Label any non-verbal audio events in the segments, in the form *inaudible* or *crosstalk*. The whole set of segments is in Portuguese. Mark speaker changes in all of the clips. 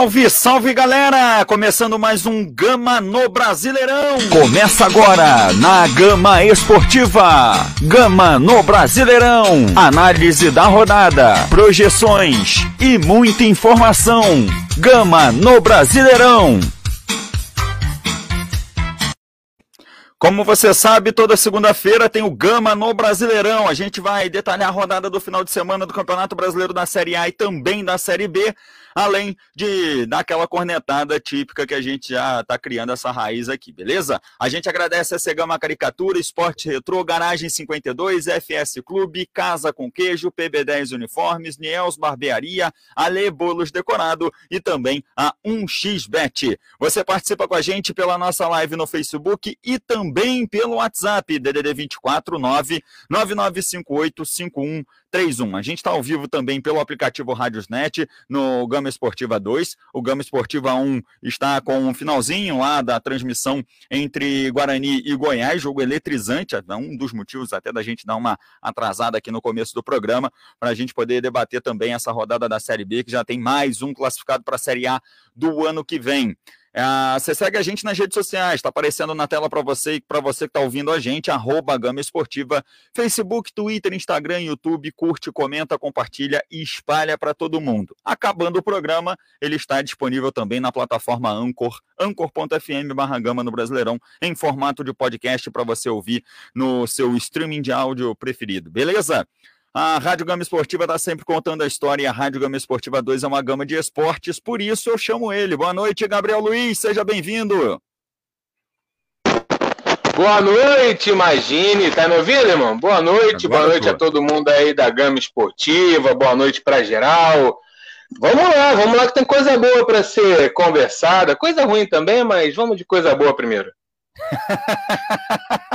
Speaker 1: Salve, salve galera! Começando mais um Gama no Brasileirão.
Speaker 2: Começa agora na Gama Esportiva. Gama no Brasileirão. Análise da rodada, projeções e muita informação. Gama no Brasileirão.
Speaker 1: Como você sabe, toda segunda-feira tem o Gama no Brasileirão. A gente vai detalhar a rodada do final de semana do Campeonato Brasileiro da Série A e também da Série B além de dar aquela cornetada típica que a gente já está criando essa raiz aqui, beleza? A gente agradece a Segama Caricatura, Esporte Retrô, Garagem 52, FS Clube, Casa com Queijo, PB10 Uniformes, Niels Barbearia, Ale Bolos Decorado e também a 1xBet. Você participa com a gente pela nossa live no Facebook e também pelo WhatsApp, DDD 24 9 9958 51 31. A gente está ao vivo também pelo aplicativo Rádiosnet no Gama Esportiva 2. O Gama Esportiva 1 está com um finalzinho lá da transmissão entre Guarani e Goiás, jogo eletrizante, é um dos motivos até da gente dar uma atrasada aqui no começo do programa, para a gente poder debater também essa rodada da Série B, que já tem mais um classificado para a Série A do ano que vem. É, você segue a gente nas redes sociais, está aparecendo na tela para você e para você que está ouvindo a gente, arroba Gama Esportiva, Facebook, Twitter, Instagram, YouTube, curte, comenta, compartilha e espalha para todo mundo. Acabando o programa, ele está disponível também na plataforma Anchor, anchor.fm barra Gama no Brasileirão, em formato de podcast para você ouvir no seu streaming de áudio preferido, beleza? A Rádio Gama Esportiva está sempre contando a história e a Rádio Gama Esportiva 2 é uma gama de esportes, por isso eu chamo ele. Boa noite, Gabriel Luiz, seja bem-vindo.
Speaker 3: Boa noite, Imagine. Tá me ouvindo, irmão? Boa noite, Agora boa noite a todo mundo aí da Gama Esportiva, boa noite para geral. Vamos lá, vamos lá que tem coisa boa para ser conversada, coisa ruim também, mas vamos de coisa boa primeiro. *laughs*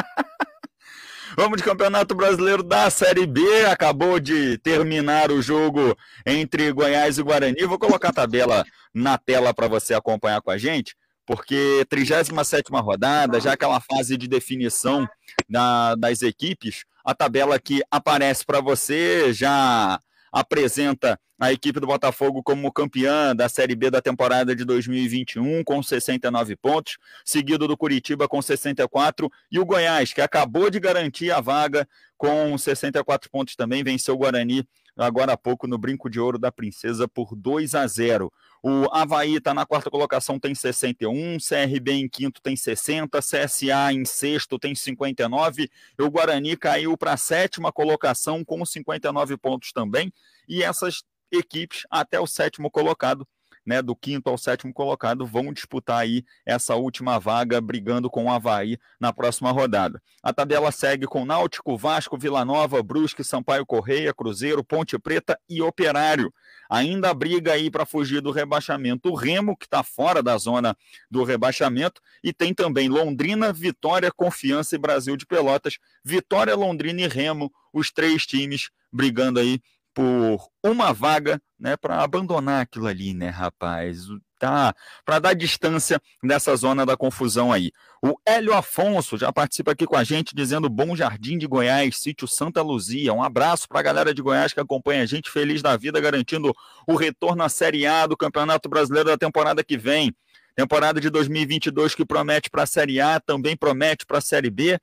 Speaker 1: Vamos de Campeonato Brasileiro da Série B. Acabou de terminar o jogo entre Goiás e Guarani. Vou colocar a tabela na tela para você acompanhar com a gente, porque 37 rodada, já aquela fase de definição da, das equipes, a tabela que aparece para você já apresenta a equipe do Botafogo como campeã da Série B da temporada de 2021, com 69 pontos, seguido do Curitiba com 64, e o Goiás, que acabou de garantir a vaga com 64 pontos também, venceu o Guarani agora há pouco no Brinco de Ouro da Princesa por 2 a 0. O Havaí está na quarta colocação, tem 61, CRB em quinto tem 60, CSA em sexto tem 59, e o Guarani caiu para a sétima colocação com 59 pontos também, e essas equipes até o sétimo colocado né, do quinto ao sétimo colocado, vão disputar aí essa última vaga, brigando com o Havaí na próxima rodada. A tabela segue com Náutico, Vasco, Vila Nova, Brusque, Sampaio Correia, Cruzeiro, Ponte Preta e Operário. Ainda briga aí para fugir do rebaixamento. O Remo, que está fora da zona do rebaixamento, e tem também Londrina, Vitória, Confiança e Brasil de Pelotas. Vitória, Londrina e Remo, os três times brigando aí por uma vaga, né, para abandonar aquilo ali, né, rapaz? Tá, para dar distância dessa zona da confusão aí. O Hélio Afonso já participa aqui com a gente dizendo Bom Jardim de Goiás, sítio Santa Luzia. Um abraço para a galera de Goiás que acompanha a gente, feliz da vida, garantindo o retorno à Série A do Campeonato Brasileiro da temporada que vem. Temporada de 2022 que promete para a Série A, também promete para a Série B.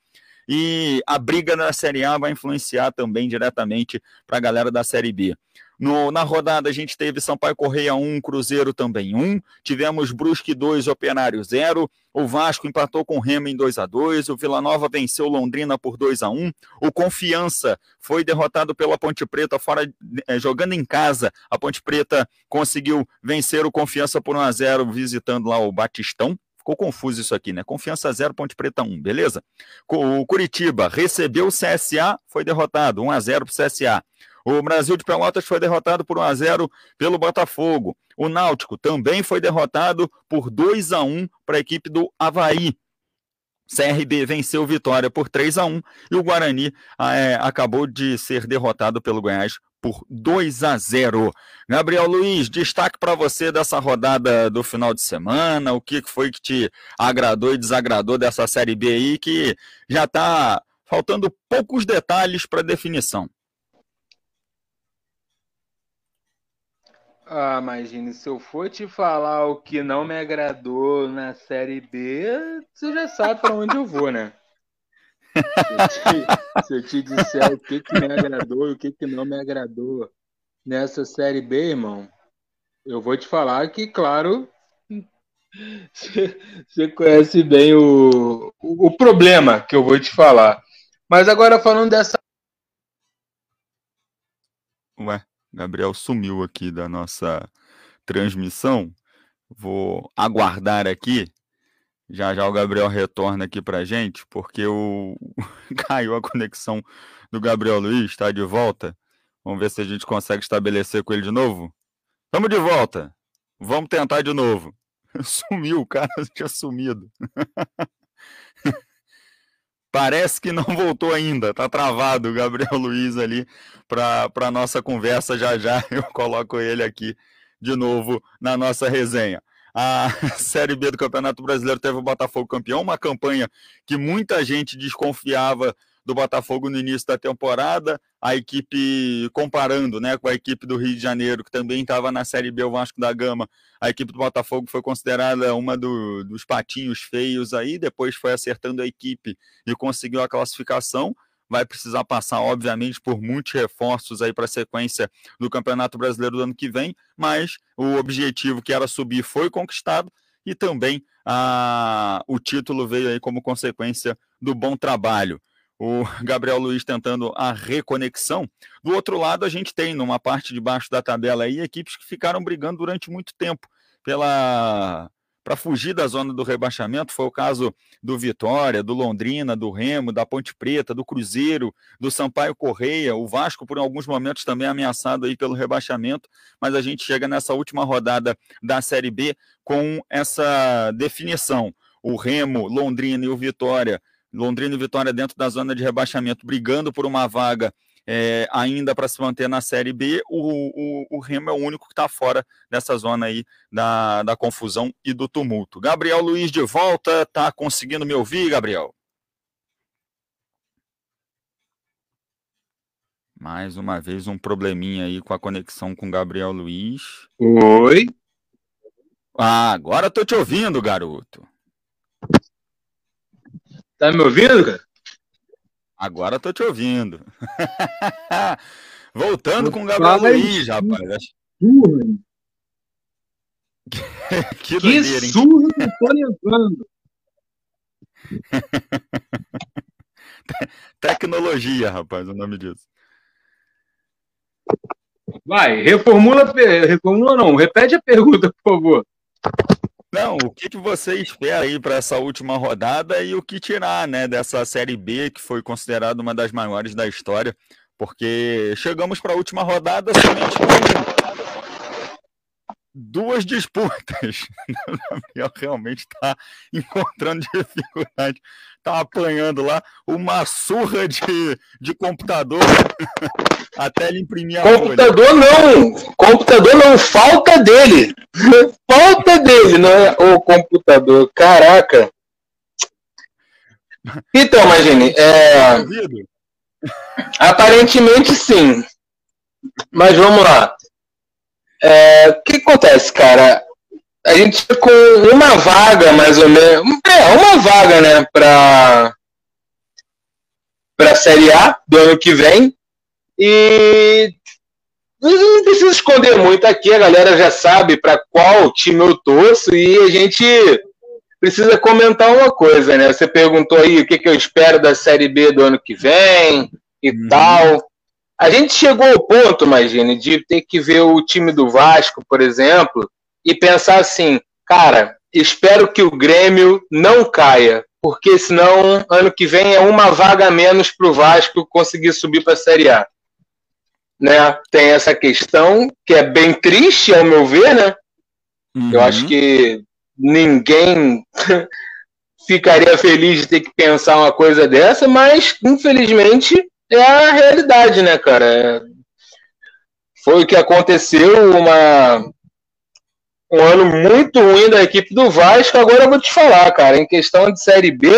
Speaker 1: E a briga na Série A vai influenciar também diretamente para a galera da Série B. No, na rodada a gente teve Sampaio Correia 1, Cruzeiro também 1, tivemos Brusque 2, Operário 0, o Vasco empatou com o Remo em 2 a 2 o Vila Nova venceu Londrina por 2 a 1 o Confiança foi derrotado pela Ponte Preta fora eh, jogando em casa. A Ponte Preta conseguiu vencer o Confiança por 1 a 0 visitando lá o Batistão, Ficou confuso isso aqui, né? Confiança 0, Ponte Preta 1, beleza? O Curitiba recebeu o CSA, foi derrotado, 1 a 0 para o CSA. O Brasil de Pelotas foi derrotado por 1 a 0 pelo Botafogo. O Náutico também foi derrotado por 2 a 1 para a equipe do Havaí. CRB venceu Vitória por 3 a 1 e o Guarani é, acabou de ser derrotado pelo Goiás por 2 a 0. Gabriel Luiz, destaque para você dessa rodada do final de semana, o que foi que te agradou e desagradou dessa Série B aí, que já está faltando poucos detalhes para definição.
Speaker 3: Ah, imagine, se eu for te falar o que não me agradou na Série B, você já sabe para onde eu vou, né? Se eu, te, se eu te disser o que, que me agradou e o que, que não me agradou nessa Série B, irmão, eu vou te falar que, claro, você conhece bem o, o, o problema que eu vou te falar. Mas agora falando dessa.
Speaker 1: Gabriel sumiu aqui da nossa transmissão. Vou aguardar aqui. Já já o Gabriel retorna aqui pra gente, porque o *laughs* caiu a conexão do Gabriel Luiz, está de volta. Vamos ver se a gente consegue estabelecer com ele de novo. Estamos de volta. Vamos tentar de novo. *laughs* Sumiu, o cara *laughs* tinha sumido. Parece que não *laughs* voltou ainda, tá travado o Gabriel Luiz ali para a nossa conversa. Já já *laughs* eu coloco ele aqui de novo na nossa resenha. A *laughs* Série B do Campeonato Brasileiro teve o Botafogo campeão, uma campanha que muita gente desconfiava do Botafogo no início da temporada, a equipe comparando né, com a equipe do Rio de Janeiro, que também estava na Série B, o Vasco da Gama, a equipe do Botafogo foi considerada uma do, dos patinhos feios aí, depois foi acertando a equipe e conseguiu a classificação. Vai precisar passar, obviamente, por muitos reforços aí para a sequência do Campeonato Brasileiro do ano que vem, mas o objetivo que era subir foi conquistado e também a, o título veio aí como consequência do bom trabalho o *laughs* Gabriel Luiz tentando a reconexão. Do outro lado, a gente tem, numa parte de baixo da tabela aí, equipes que ficaram brigando durante muito tempo pela para fugir da zona do rebaixamento. Foi o caso do Vitória, do Londrina, do Remo, da Ponte Preta, do Cruzeiro, do Sampaio Correia, o Vasco por alguns momentos também ameaçado aí pelo rebaixamento, mas a gente chega nessa última rodada da Série B com essa definição. O Remo, Londrina e o Vitória Londrina e Vitória dentro da zona de rebaixamento, brigando por uma vaga é, ainda para se manter na Série B. O, o, o Remo é o único que está fora dessa zona aí da, da confusão e do tumulto. Gabriel Luiz de volta, tá conseguindo me ouvir, Gabriel? Mais uma vez um probleminha aí com a conexão com o Gabriel Luiz.
Speaker 3: Oi.
Speaker 1: Ah, agora tô te ouvindo, garoto.
Speaker 3: Tá me ouvindo, cara?
Speaker 1: Agora tô te ouvindo. *laughs* Voltando com o Gabriel Luiz, rapaz. *laughs*
Speaker 3: que que surra que eu tô levando. *laughs*
Speaker 1: Tecnologia, rapaz, o nome disso.
Speaker 3: Vai, reformula, reformula não, repete a pergunta, por favor.
Speaker 1: Não, o que, que você espera aí para essa última rodada e o que tirar, né, dessa Série B que foi considerada uma das maiores da história, porque chegamos para a última rodada somente com duas disputas. *laughs* O Gabriel realmente está encontrando dificuldade, está apanhando lá uma surra de, de computador *laughs* até ele imprimir a
Speaker 3: Computador folha. não, computador não, falta dele. falta dele, não é o computador. Caraca. Então, imagine, é... aparentemente sim. Mas vamos lá. É... O que acontece, cara? A gente com uma vaga, mais ou menos. É, uma vaga, né, para para a Série A do ano que vem. E não preciso esconder muito aqui, a galera já sabe para qual time eu torço e a gente precisa comentar uma coisa, né? Você perguntou aí o que, que eu espero da Série B do ano que vem e uhum. tal. A gente chegou ao ponto, imagine, de ter que ver o time do Vasco, por exemplo, e pensar assim, cara, espero que o Grêmio não caia, porque senão ano que vem é uma vaga menos para o Vasco conseguir subir para a Série A né, tem essa questão que é bem triste, ao meu ver, né? Uhum. Eu acho que ninguém *laughs* ficaria feliz de ter que pensar uma coisa dessa, mas infelizmente é a realidade, né, cara? Foi o que aconteceu, uma um ano muito ruim da equipe do Vasco. Agora eu vou te falar, cara, em questão de Série B,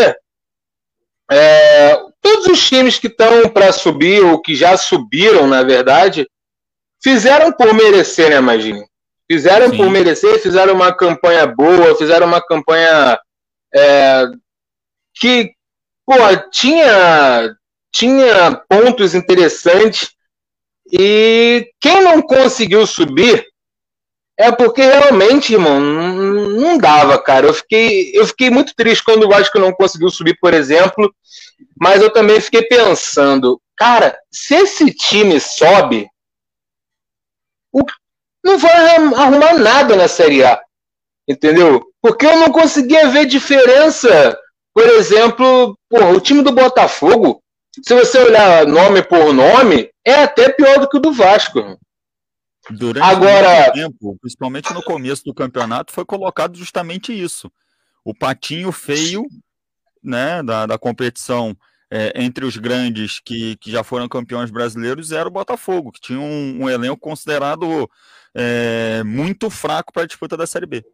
Speaker 3: é, todos os times que estão para subir, ou que já subiram, na verdade, fizeram por merecer, né, Imagine? Fizeram Sim. por merecer, fizeram uma campanha boa, fizeram uma campanha é, que, pô, tinha, tinha pontos interessantes. E quem não conseguiu subir é porque realmente, irmão, não, dava, cara. Eu fiquei, eu fiquei muito triste quando o Vasco não conseguiu subir, por exemplo. Mas eu também fiquei pensando, cara, se esse time sobe, não vai arrumar nada na Série A. Entendeu? Porque eu não conseguia ver diferença. Por exemplo, porra, o time do Botafogo, se você olhar nome por nome, é até pior do que o do Vasco.
Speaker 1: Durante Agora... tempo, principalmente no começo do campeonato, foi colocado justamente isso. O patinho feio né, da, da competição é, entre os grandes que, que já foram campeões brasileiros era o Botafogo, que tinha um, um elenco considerado é, muito fraco para a disputa da Série B.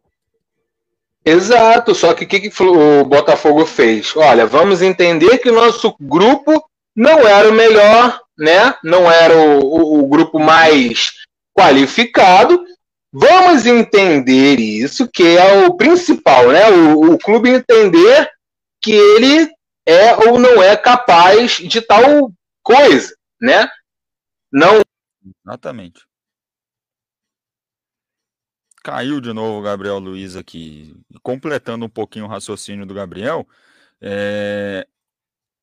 Speaker 3: Exato, só que o que, que o Botafogo fez? Olha, vamos entender que o nosso grupo não era o melhor, né? Não era o, o, o grupo mais qualificado. Vamos entender isso, que é o principal, né? O, o clube entender que ele é ou não é capaz de tal coisa, né? Não.
Speaker 1: Exatamente. Caiu de novo o Gabriel Luiz aqui. Completando um pouquinho o raciocínio do Gabriel, é...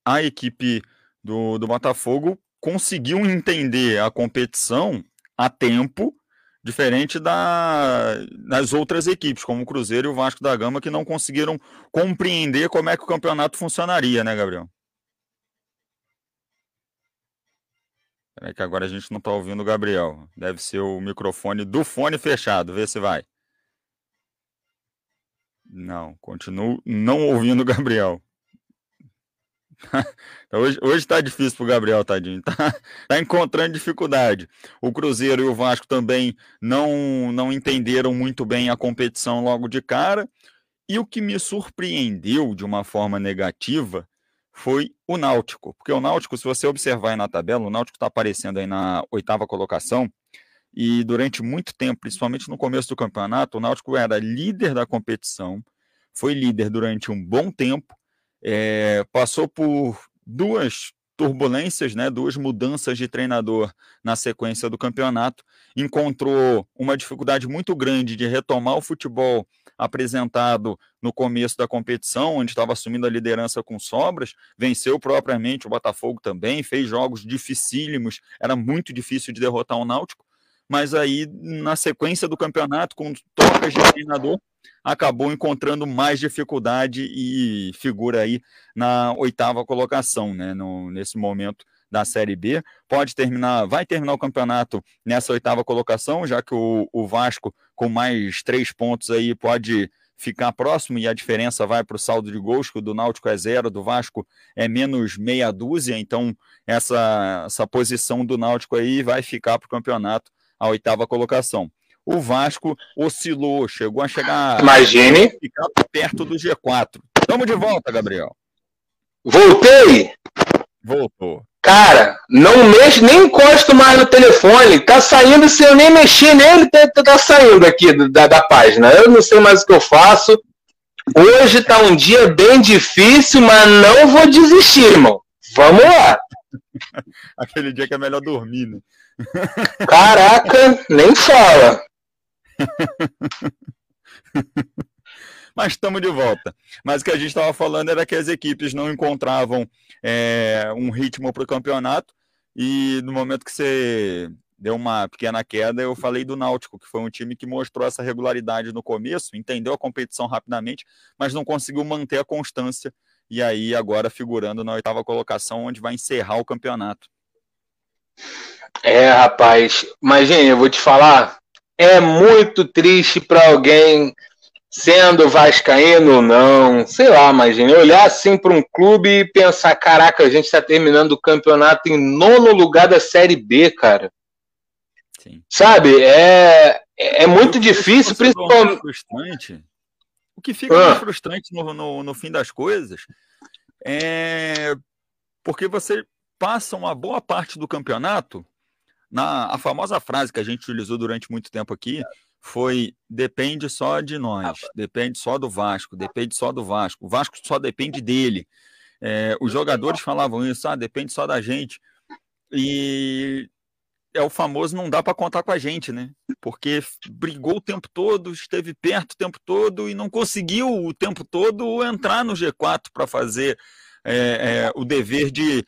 Speaker 1: a equipe do, do Botafogo conseguiu entender a competição a tempo, diferente da, das outras equipes, como o Cruzeiro e o Vasco da Gama, que não conseguiram compreender como é que o campeonato funcionaria, né, Gabriel? É que agora a gente não está ouvindo o Gabriel. Deve ser o microfone do fone fechado. Vê se vai. Não, continuo não ouvindo o Gabriel. *laughs* hoje, hoje tá difícil pro Gabriel, tadinho. *laughs* Tá, tá encontrando dificuldade. O Cruzeiro e o Vasco também não, não entenderam muito bem a competição logo de cara. E o que me surpreendeu de uma forma negativa foi o Náutico. Porque o Náutico, se você observar aí na tabela, o Náutico está aparecendo aí na oitava colocação. E durante muito tempo, principalmente no começo do campeonato, o Náutico era líder da competição, foi líder durante um bom tempo é, passou por duas turbulências, né, duas mudanças de treinador na sequência do campeonato, encontrou uma dificuldade muito grande de retomar o futebol apresentado no começo da competição, onde estava assumindo a liderança com sobras, venceu propriamente o Botafogo também, fez jogos dificílimos, era muito difícil de derrotar o Náutico, mas aí na sequência do campeonato, com trocas de treinador, acabou encontrando mais dificuldade e figura aí na oitava colocação, né, no, nesse momento da Série B. Pode terminar, vai terminar o campeonato nessa oitava colocação, já que o, o Vasco, com mais três pontos aí, pode ficar próximo e a diferença vai para o saldo de gols, que o do Náutico é zero, do Vasco é menos meia dúzia, então essa, essa posição do Náutico aí vai ficar para o campeonato a oitava colocação o Vasco oscilou, chegou a chegar
Speaker 3: Imagine.
Speaker 1: ficar perto do G4. Estamos de volta, Gabriel.
Speaker 3: Voltei.
Speaker 1: Voltou.
Speaker 3: Cara, não mexo, nem encosto mais no telefone. Tá saindo se eu nem mexer nele, tá, tá, tá saindo aqui da, da página. Eu não sei mais o que eu faço. Hoje tá um dia bem difícil, mas não vou desistir, irmão. Vamos lá. *laughs*
Speaker 1: Aquele dia que é melhor dormir, né?
Speaker 3: Caraca, nem fala. *laughs*
Speaker 1: Mas estamos de volta. Mas o que a gente estava falando era que as equipes não encontravam é, um ritmo para o campeonato. E no momento que você deu uma pequena queda, eu falei do Náutico, que foi um time que mostrou essa regularidade no começo, entendeu a competição rapidamente, mas não conseguiu manter a constância. E aí, agora figurando na oitava colocação, onde vai encerrar o campeonato.
Speaker 3: É, rapaz. Mas, gente, eu vou te falar, é muito triste para alguém sendo vascaíno ou não, sei lá, imagina, olhar assim para um clube e pensar, caraca, a gente está terminando o campeonato em nono lugar da Série B, cara. Sim. Sabe, é, é muito difícil, principalmente...
Speaker 1: Frustrante. O que fica ah. mais frustrante no, no, no fim das coisas é porque você passa uma boa parte do campeonato Na, a famosa frase que a gente utilizou durante muito tempo aqui foi depende só de nós, depende só do Vasco, depende só do Vasco, o Vasco só depende dele. É, os jogadores falavam isso, ah, depende só da gente. E é o famoso não dá para contar com a gente, né? Porque brigou o tempo todo, esteve perto o tempo todo e não conseguiu o tempo todo entrar no G4 para fazer é, é, o dever de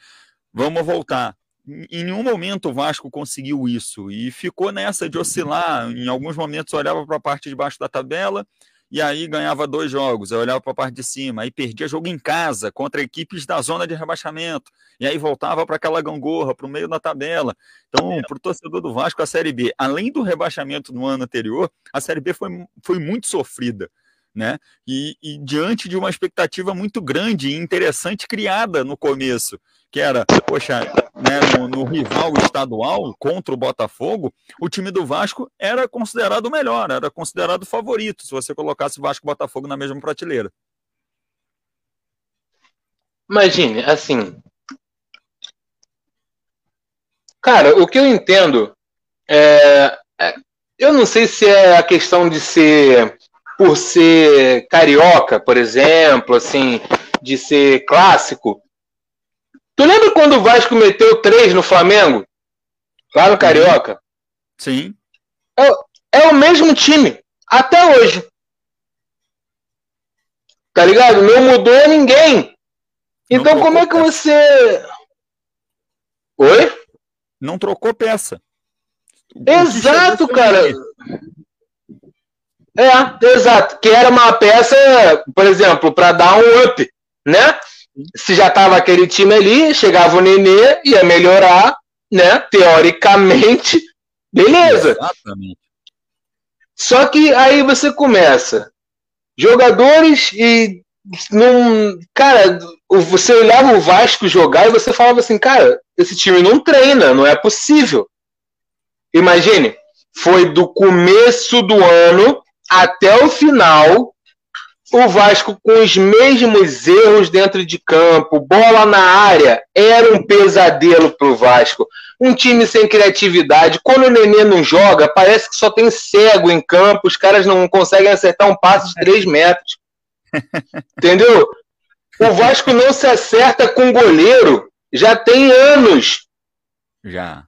Speaker 1: vamos voltar. Em nenhum momento o Vasco conseguiu isso e ficou nessa de oscilar. Em alguns momentos olhava para a parte de baixo da tabela e aí ganhava dois jogos, aí olhava para a parte de cima, aí perdia jogo em casa contra equipes da zona de rebaixamento, e aí voltava para aquela gangorra, para o meio da tabela. Então, para o torcedor do Vasco, a Série B, além do rebaixamento no ano anterior, a Série B foi, foi muito sofrida. Né? E, e diante de uma expectativa muito grande e interessante criada no começo, que era, poxa, né, no, no, rival estadual contra o Botafogo, o time do Vasco era considerado o melhor, era considerado favorito, se você colocasse Vasco e Botafogo na mesma prateleira.
Speaker 3: Imagine, assim. Cara, o que eu entendo é, é, eu não sei se é a questão de ser por ser carioca, por exemplo, assim, de ser clássico, Tu lembra quando o Vasco meteu três no Flamengo? Lá no Carioca?
Speaker 1: Sim.
Speaker 3: É, é o mesmo time. Até hoje. Tá ligado? Não mudou ninguém. Então como é que peça. você. Oi?
Speaker 1: Não trocou peça.
Speaker 3: Exato, cara. É, exato. Que era uma peça, por exemplo, para dar um up, né? se já tava aquele time ali, chegava o Nenê, ia melhorar, né? Teoricamente, beleza. Exatamente. Só que aí você começa. Jogadores e não. Cara, você olhava o Vasco jogar e você falava assim, cara, esse time não treina, não é possível. Imagine, foi do começo do ano até o final o Vasco com os mesmos erros dentro de campo, bola na área, era um pesadelo para o Vasco. Um time sem criatividade. Quando o Nenê não joga, parece que só tem cego em campo, os caras não conseguem acertar um passe de 3 metros. *laughs* Entendeu? O Vasco não se acerta com goleiro já tem anos.
Speaker 1: Já.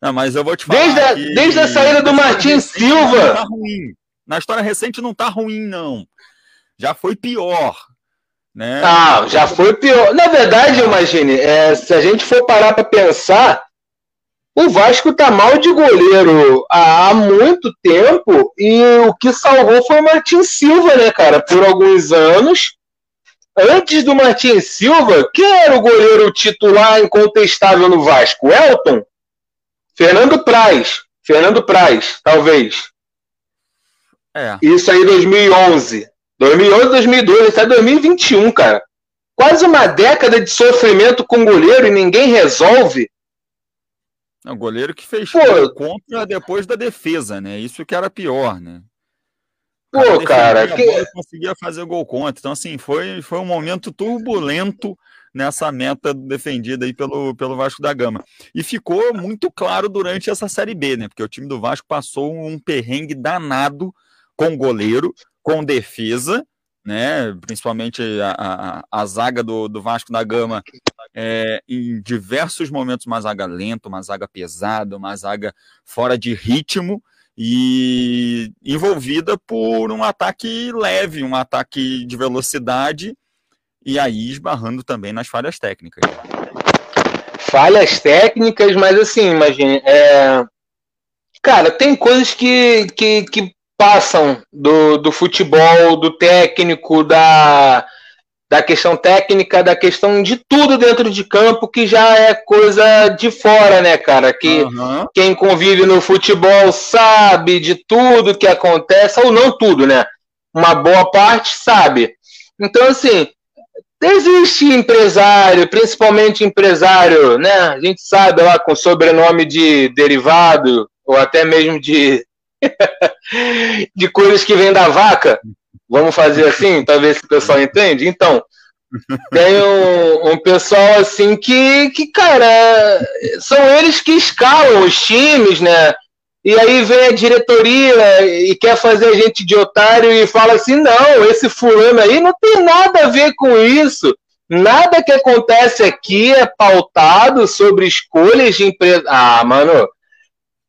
Speaker 1: Não, mas eu vou te falar.
Speaker 3: Desde a, que... desde a saída do Martin Silva. Tá
Speaker 1: Na história recente não tá ruim, não já foi pior. Né?
Speaker 3: Ah, já foi pior. Na verdade, imagine, é, se a gente for parar para pensar, o Vasco tá mal de goleiro há muito tempo e o que salvou foi o Martin Silva, né, cara? Por alguns anos. Antes do Martin Silva, quem era o goleiro titular incontestável no Vasco? Elton? Fernando Praz. Fernando Praz, talvez. É. Isso aí 2011. 2011, 2012, até 2021, cara. Quase uma década de sofrimento com goleiro e ninguém resolve.
Speaker 1: O goleiro que fez Pô, contra depois da defesa, né? Isso que era pior, né?
Speaker 3: Pô, cara, que...
Speaker 1: conseguia fazer gol contra. Então, assim, foi, foi um momento turbulento nessa meta defendida aí pelo, pelo Vasco da Gama. E ficou muito claro durante essa Série B, né? Porque o time do Vasco passou um perrengue danado com goleiro, com defesa, né? Principalmente a, a, a zaga do, do Vasco da Gama é, em diversos momentos uma zaga lenta, uma zaga pesada, uma zaga fora de ritmo e envolvida por um ataque leve, um ataque de velocidade e aí esbarrando também nas falhas técnicas.
Speaker 3: Falhas técnicas, mas assim, imagine, é... cara, tem coisas que, que, que passam do, do futebol, do técnico, da, da questão técnica, da questão de tudo dentro de campo, que já é coisa de fora, né, cara? Que uhum. quem convive no futebol sabe de tudo que acontece, ou não tudo, né? Uma boa parte sabe. Então, assim, existe empresário, principalmente empresário, né? A gente sabe lá com sobrenome de derivado, ou até mesmo de *laughs* de coisas que vêm da vaca. Vamos fazer assim, talvez o pessoal entende. Então, tem um, um, pessoal assim que, que, cara, são eles que escalam os times, né? E aí vem a diretoria e quer fazer a gente de otário e fala assim: não, esse fulano aí não tem nada a ver com isso. Nada que acontece aqui é pautado sobre escolhas de empresa. Ah, mano,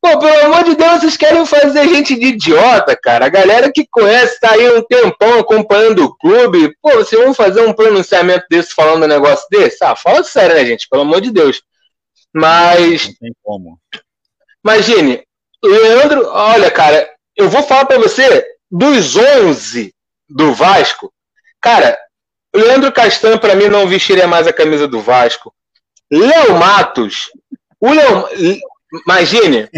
Speaker 3: Pô, pelo amor de Deus, vocês querem fazer gente de idiota, cara. A galera que conhece, tá aí um tempão acompanhando o clube. Pô, vocês vão fazer um pronunciamento desse falando um negócio desse? Ah, fala sério, né, gente? Pelo amor de Deus. Mas. Não tem como. Imagine, Leandro, olha, cara, eu vou falar para você dos 11 do Vasco. Cara, Leandro Castan, para mim, não vestiria mais a camisa do Vasco. Léo Matos. O Léo, Imagine,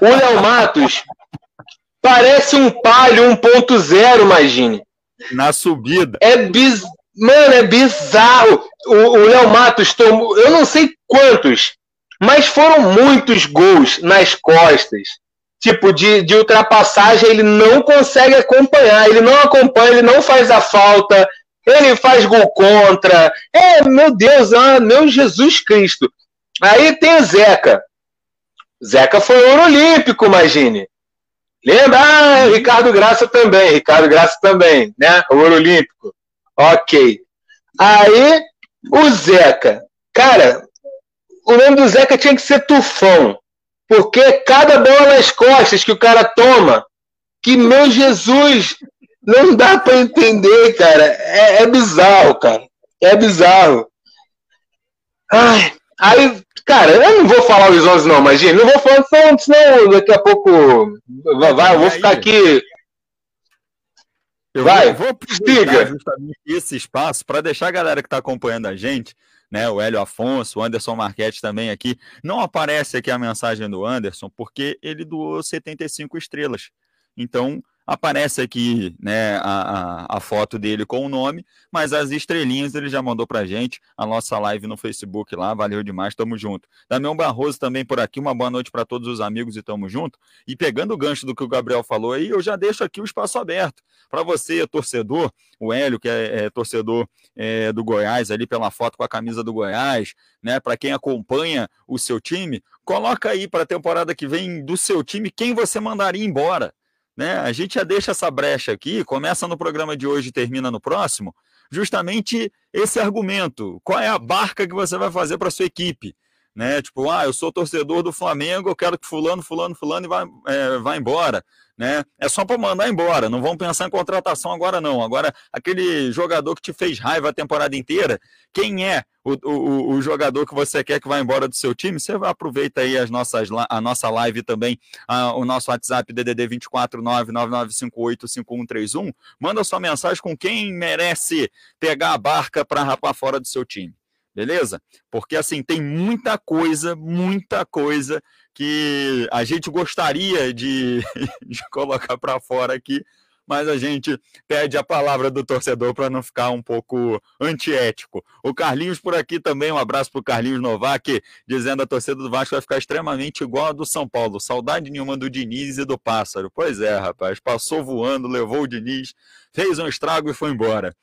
Speaker 3: o Léo Matos parece um palio 1.0, imagine.
Speaker 1: Na subida.
Speaker 3: É biz... Mano, é bizarro. O Léo Matos tomou, eu não sei quantos, mas foram muitos gols nas costas. Tipo, de, de ultrapassagem, ele não consegue acompanhar. Ele não acompanha, ele não faz a falta, ele faz gol contra. É, meu Deus, ah, meu Jesus Cristo. Aí tem o Zeca. Zeca foi ouro olímpico, imagine. Lembra? Ah, Ricardo Graça também. Ricardo Graça também, né? Ouro olímpico. Ok. Aí, o Zeca. Cara, o nome do Zeca tinha que ser Tufão. Porque cada bola nas costas que o cara toma, que meu Jesus, não dá para entender, cara. É, é bizarro, cara. É bizarro. Ai, aí Cara, eu não vou falar os 11 não, mas não vou falar senão daqui a pouco vai, eu vou ficar aqui.
Speaker 1: Eu vai, vou, vou justamente esse espaço para deixar a galera que está acompanhando a gente, né, o Hélio Afonso, o Anderson Marquete também aqui. Não aparece aqui a mensagem do Anderson porque ele doou 75 estrelas. Então, Aparece aqui né, a, a, a, foto dele com o nome, mas as estrelinhas ele já mandou para gente, a nossa live no Facebook lá, valeu demais, tamo junto. Damião Barroso também por aqui, uma boa noite para todos os amigos e tamo junto. E pegando o gancho do que o Gabriel falou aí, eu já deixo aqui o espaço aberto para você, torcedor, o Hélio, que é, é torcedor é, do Goiás, ali pela foto com a camisa do Goiás, né? Para quem acompanha o seu time, coloca aí para a temporada que vem do seu time quem você mandaria embora né? A gente já deixa essa brecha aqui, começa no programa de hoje e termina no próximo, justamente esse argumento. Qual é a barca que você vai fazer para sua equipe? Né? Tipo, ah, eu sou torcedor do Flamengo, eu quero que fulano, fulano, fulano vá, é, vá embora né? É só para mandar embora, não vamos pensar em contratação agora não. Agora, aquele jogador que te fez raiva a temporada inteira, quem é o, o, o jogador que você quer que vá embora do seu time? Você aproveita aí as nossas, a nossa live também, a, o nosso WhatsApp DDD 24999585131, manda sua mensagem com quem merece pegar a barca para rapar fora do seu time beleza? Porque assim, tem muita coisa, muita coisa que a gente gostaria de, *laughs* de colocar para fora aqui, mas a gente pede a palavra do torcedor para não ficar um pouco antiético. O Carlinhos por aqui também, um abraço para o Carlinhos Novak, dizendo a torcida do Vasco vai ficar extremamente igual a do São Paulo. Saudade nenhuma do Diniz e do Pássaro. Pois é, rapaz, passou voando, levou o Diniz, fez um estrago e foi embora.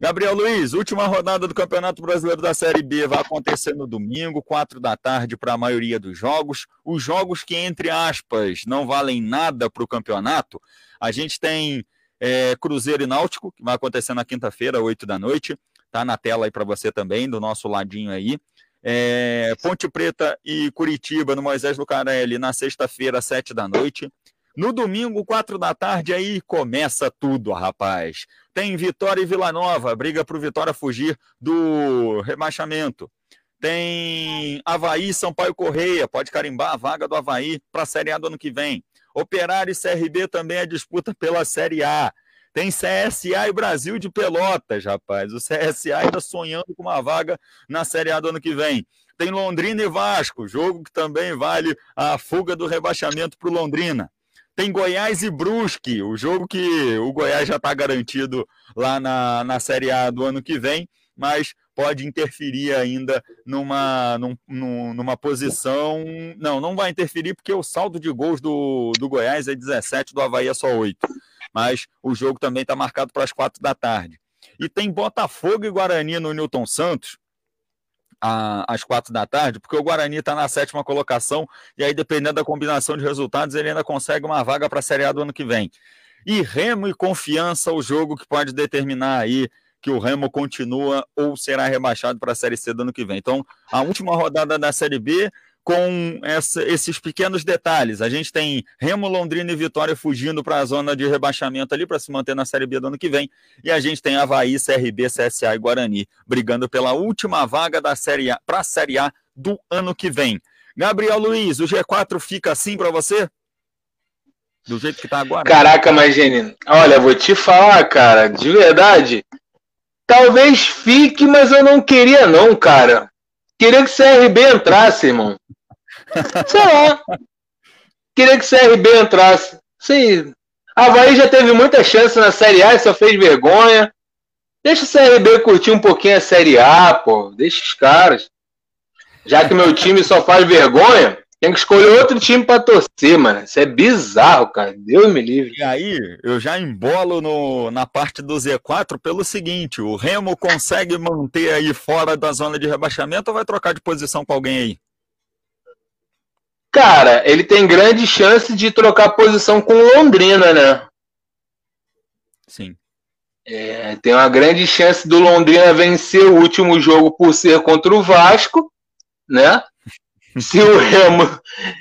Speaker 1: Gabriel Luiz, última rodada do Campeonato Brasileiro da Série B vai acontecer no domingo, quatro da tarde para a maioria dos jogos. Os jogos que, entre aspas, não valem nada para o campeonato, a gente tem é, Cruzeiro e Náutico, que vai acontecer na quinta-feira, oito da noite. Tá na tela aí para você também, do nosso ladinho aí. É, Ponte Preta e Curitiba no Moisés Lucarelli na sexta-feira, sete da noite. No domingo, quatro da tarde, aí começa tudo, rapaz. Tem Vitória e Vila Nova, briga para o Vitória fugir do rebaixamento. Tem Havaí, Paulo Correia, pode carimbar a vaga do Havaí para a Série A do ano que vem. Operário e CRB também é disputa pela Série A. Tem CSA e Brasil de Pelotas, rapaz. O CSA ainda sonhando com uma vaga na Série A do ano que vem. Tem Londrina e Vasco, jogo que também vale a fuga do rebaixamento para o Londrina. Tem Goiás e Brusque, o jogo que o Goiás já está garantido lá na, na Série A do ano que vem, mas pode interferir ainda numa, num, numa posição. Não, não vai interferir porque o saldo de gols do, do Goiás é 17, do Havaí é só 8. Mas o jogo também está marcado para as 4 da tarde. E tem Botafogo e Guarani no Newton Santos, às quatro da tarde, porque o Guarani está na sétima colocação, e aí, dependendo da combinação de resultados, ele ainda consegue uma vaga para a Série A do ano que vem. E Remo e Confiança, o jogo que pode determinar aí que o Remo continua ou será rebaixado para a Série C do ano que vem. Então, a última rodada da Série B, com essa, esses pequenos detalhes. A gente tem Remo, Londrina e Vitória fugindo para a zona de rebaixamento ali para se manter na Série B do ano que vem. E a gente tem Havaí, CRB, CSA e Guarani brigando pela última vaga da Série A para a Série A do ano que vem. Gabriel Luiz, o G4 fica assim para você?
Speaker 3: Do jeito que tá agora? Caraca, mas Gene, olha, vou te falar, cara, de verdade, Talvez fique, mas eu não queria não, cara. Queria que CRB entrasse, irmão. Sei lá. Queria que CRB entrasse. Sim. Havaí já teve muita chance na Série A e só fez vergonha. Deixa o CRB curtir um pouquinho a Série A, pô. Deixa os caras. Já que meu time só faz vergonha, tem que escolher outro time para torcer, mano. Isso é bizarro, cara. Deus me livre.
Speaker 1: E aí, eu já embolo no, na parte do Z4 pelo seguinte: o Remo consegue manter aí fora da zona de rebaixamento ou vai trocar de posição com alguém aí?
Speaker 3: Cara, ele tem grande chance de trocar posição com Londrina, né?
Speaker 1: Sim.
Speaker 3: É, tem uma grande chance do Londrina vencer o último jogo por ser contra o Vasco, né? Se o Remo,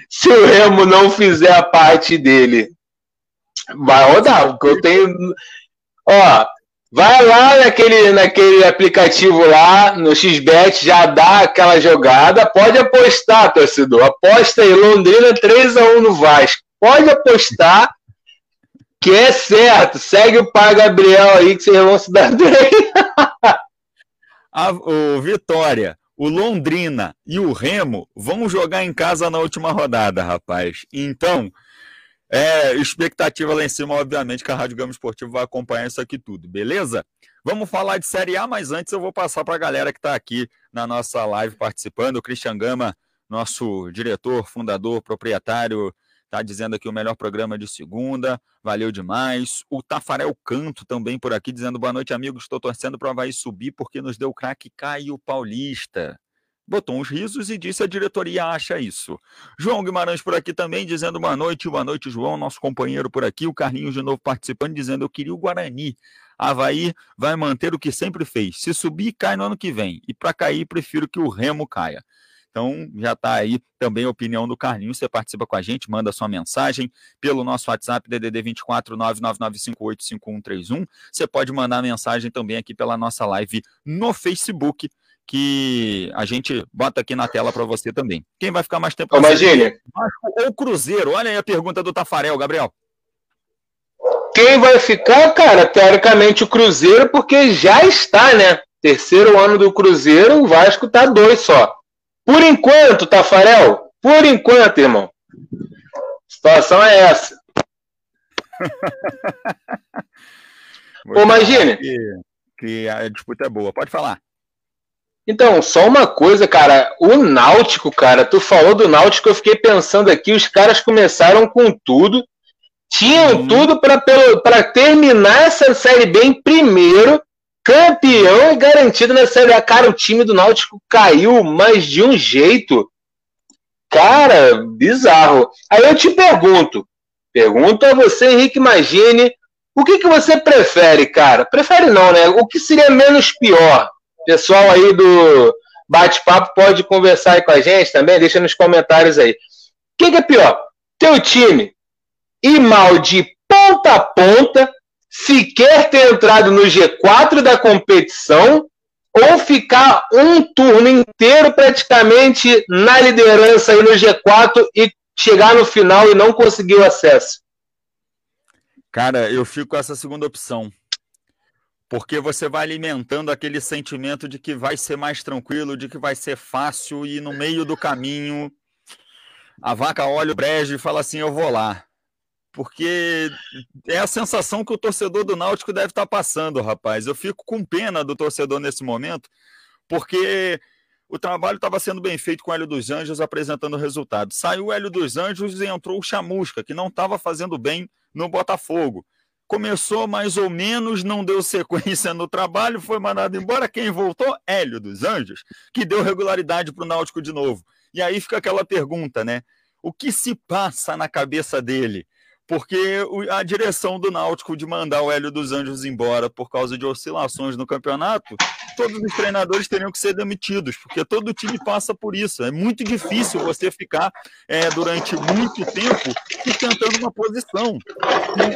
Speaker 3: se o Remo não fizer a parte dele, vai rodar, porque eu tenho. Ó, vai lá naquele, naquele aplicativo lá, no XBet, já dá aquela jogada. Pode apostar, torcedor. Aposta aí, Londrina 3x1 no Vasco. Pode apostar que é certo. Segue o pai Gabriel aí que vocês vão se dar *laughs* bem.
Speaker 1: a, o Vitória o Londrina e o Remo vão jogar em casa na última rodada, rapaz. Então, é, expectativa lá em cima, obviamente, que a Rádio Gama Esportivo vai acompanhar isso aqui tudo, beleza? Vamos falar de Série A, mas antes eu vou passar para a galera que está aqui na nossa live participando. O Christian Gama, nosso diretor, fundador, proprietário Tá dizendo aqui o melhor programa de segunda, valeu demais. O Tafarel Canto também por aqui, dizendo boa noite, amigos. Estou torcendo para o Havaí subir porque nos deu craque Caio Paulista. Botou uns risos e disse a diretoria acha isso. João Guimarães por aqui também, dizendo boa noite. Boa noite, João, nosso companheiro por aqui. O Carlinhos de novo participando, dizendo eu queria o Guarani. Havaí vai manter o que sempre fez. Se subir, cai no ano que vem. E para cair, prefiro que o Remo caia. Então, já está aí também a opinião do Carlinhos. Você participa com a gente, manda sua mensagem pelo nosso WhatsApp, DDD 24 999585131. Você pode mandar mensagem também aqui pela nossa live no Facebook, que a gente bota aqui na tela para você também. Quem vai ficar mais tempo?
Speaker 3: Imagine.
Speaker 1: Ou Cruzeiro? Olha aí a pergunta do Tafarel, Gabriel.
Speaker 3: Quem vai ficar, cara, teoricamente o Cruzeiro, porque já está, né? Terceiro ano do Cruzeiro, o Vasco tá dois só. Por enquanto, Tafarel, por enquanto, irmão. A situação é essa. *laughs* Pô, imagine.
Speaker 1: Que, que a disputa é boa. Pode falar.
Speaker 3: Então, só uma coisa, cara. O Náutico, cara, tu falou do Náutico, eu fiquei pensando aqui, os caras começaram com tudo, tinham hum. tudo para terminar essa Série B em primeiro, campeão e garantido na Série A. Cara, o time do Náutico caiu, mas de um jeito. Cara, bizarro. Aí eu te pergunto, pergunto a você, Henrique Magine, o que, que você prefere, cara? Prefere não, né? O que seria menos pior? Pessoal aí do bate-papo pode conversar aí com a gente também, deixa nos comentários aí. O que, que é pior? Teu time ir mal de ponta a ponta, sequer ter entrado no G4 da competição ou ficar um turno inteiro praticamente na liderança aí no G4 e chegar no final e não conseguir o acesso?
Speaker 1: Cara, eu fico com essa segunda opção. Porque você vai alimentando aquele sentimento de que vai ser mais tranquilo, de que vai ser fácil e no meio do caminho a vaca olha o brejo e fala assim: eu vou lá porque é a sensação que o torcedor do Náutico deve estar passando, rapaz. Eu fico com pena do torcedor nesse momento, porque o trabalho estava sendo bem feito com o Hélio dos Anjos apresentando o resultado. Saiu o Hélio dos Anjos e entrou o Chamusca, que não estava fazendo bem no Botafogo. começou mais ou menos, não deu sequência no trabalho, foi mandado embora. Quem voltou? Hélio dos Anjos, que deu regularidade para o Náutico de novo. E aí fica aquela pergunta, né? O que se passa na cabeça dele? Porque a direção do Náutico de mandar o Hélio dos Anjos embora por causa de oscilações no campeonato, todos os treinadores teriam que ser demitidos, porque todo time passa por isso. É muito difícil você ficar é, durante muito tempo sustentando uma posição.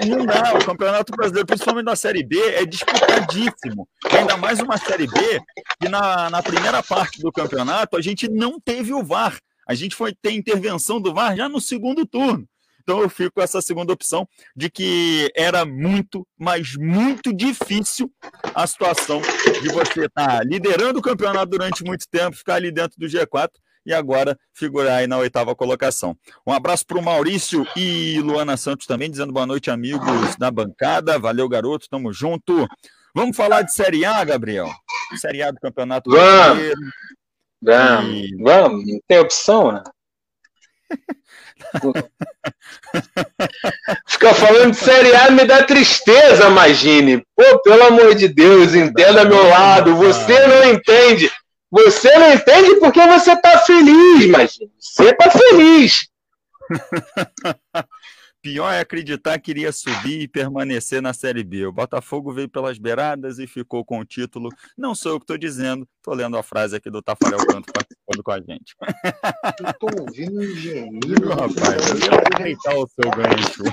Speaker 1: Não, dá. O Campeonato Brasileiro, principalmente na Série B, é disputadíssimo. Ainda mais uma Série B que na, na primeira parte do campeonato a gente não teve o VAR. A gente foi ter intervenção do VAR já no segundo turno. Então eu fico com essa segunda opção de que era muito, mas muito difícil a situação de você estar tá liderando o campeonato durante muito tempo, ficar ali dentro do G4 e agora figurar aí na oitava colocação. Um abraço para o Maurício e Luana Santos também, dizendo boa noite, amigos da bancada. Valeu, garoto, tamo junto. Vamos falar de Série A, Gabriel? Série A do Campeonato
Speaker 3: Brasileiro. Vamos, e... vamos, tem opção, né? *laughs* Ficar falando de Série A me dá tristeza, imagine. Pô, pelo amor de Deus, entenda meu lado. Você não entende. Você não entende porque você tá feliz, imagine. Você tá feliz. *laughs*
Speaker 1: Pior é acreditar que iria subir e permanecer na Série B. O Botafogo veio pelas beiradas e ficou com o título. Não sou eu que estou dizendo, estou lendo a frase aqui do Tafarel Canto participando com a gente.
Speaker 3: Estou ouvindo um gemido.
Speaker 1: Rapaz, eu ia aproveitar o seu gancho.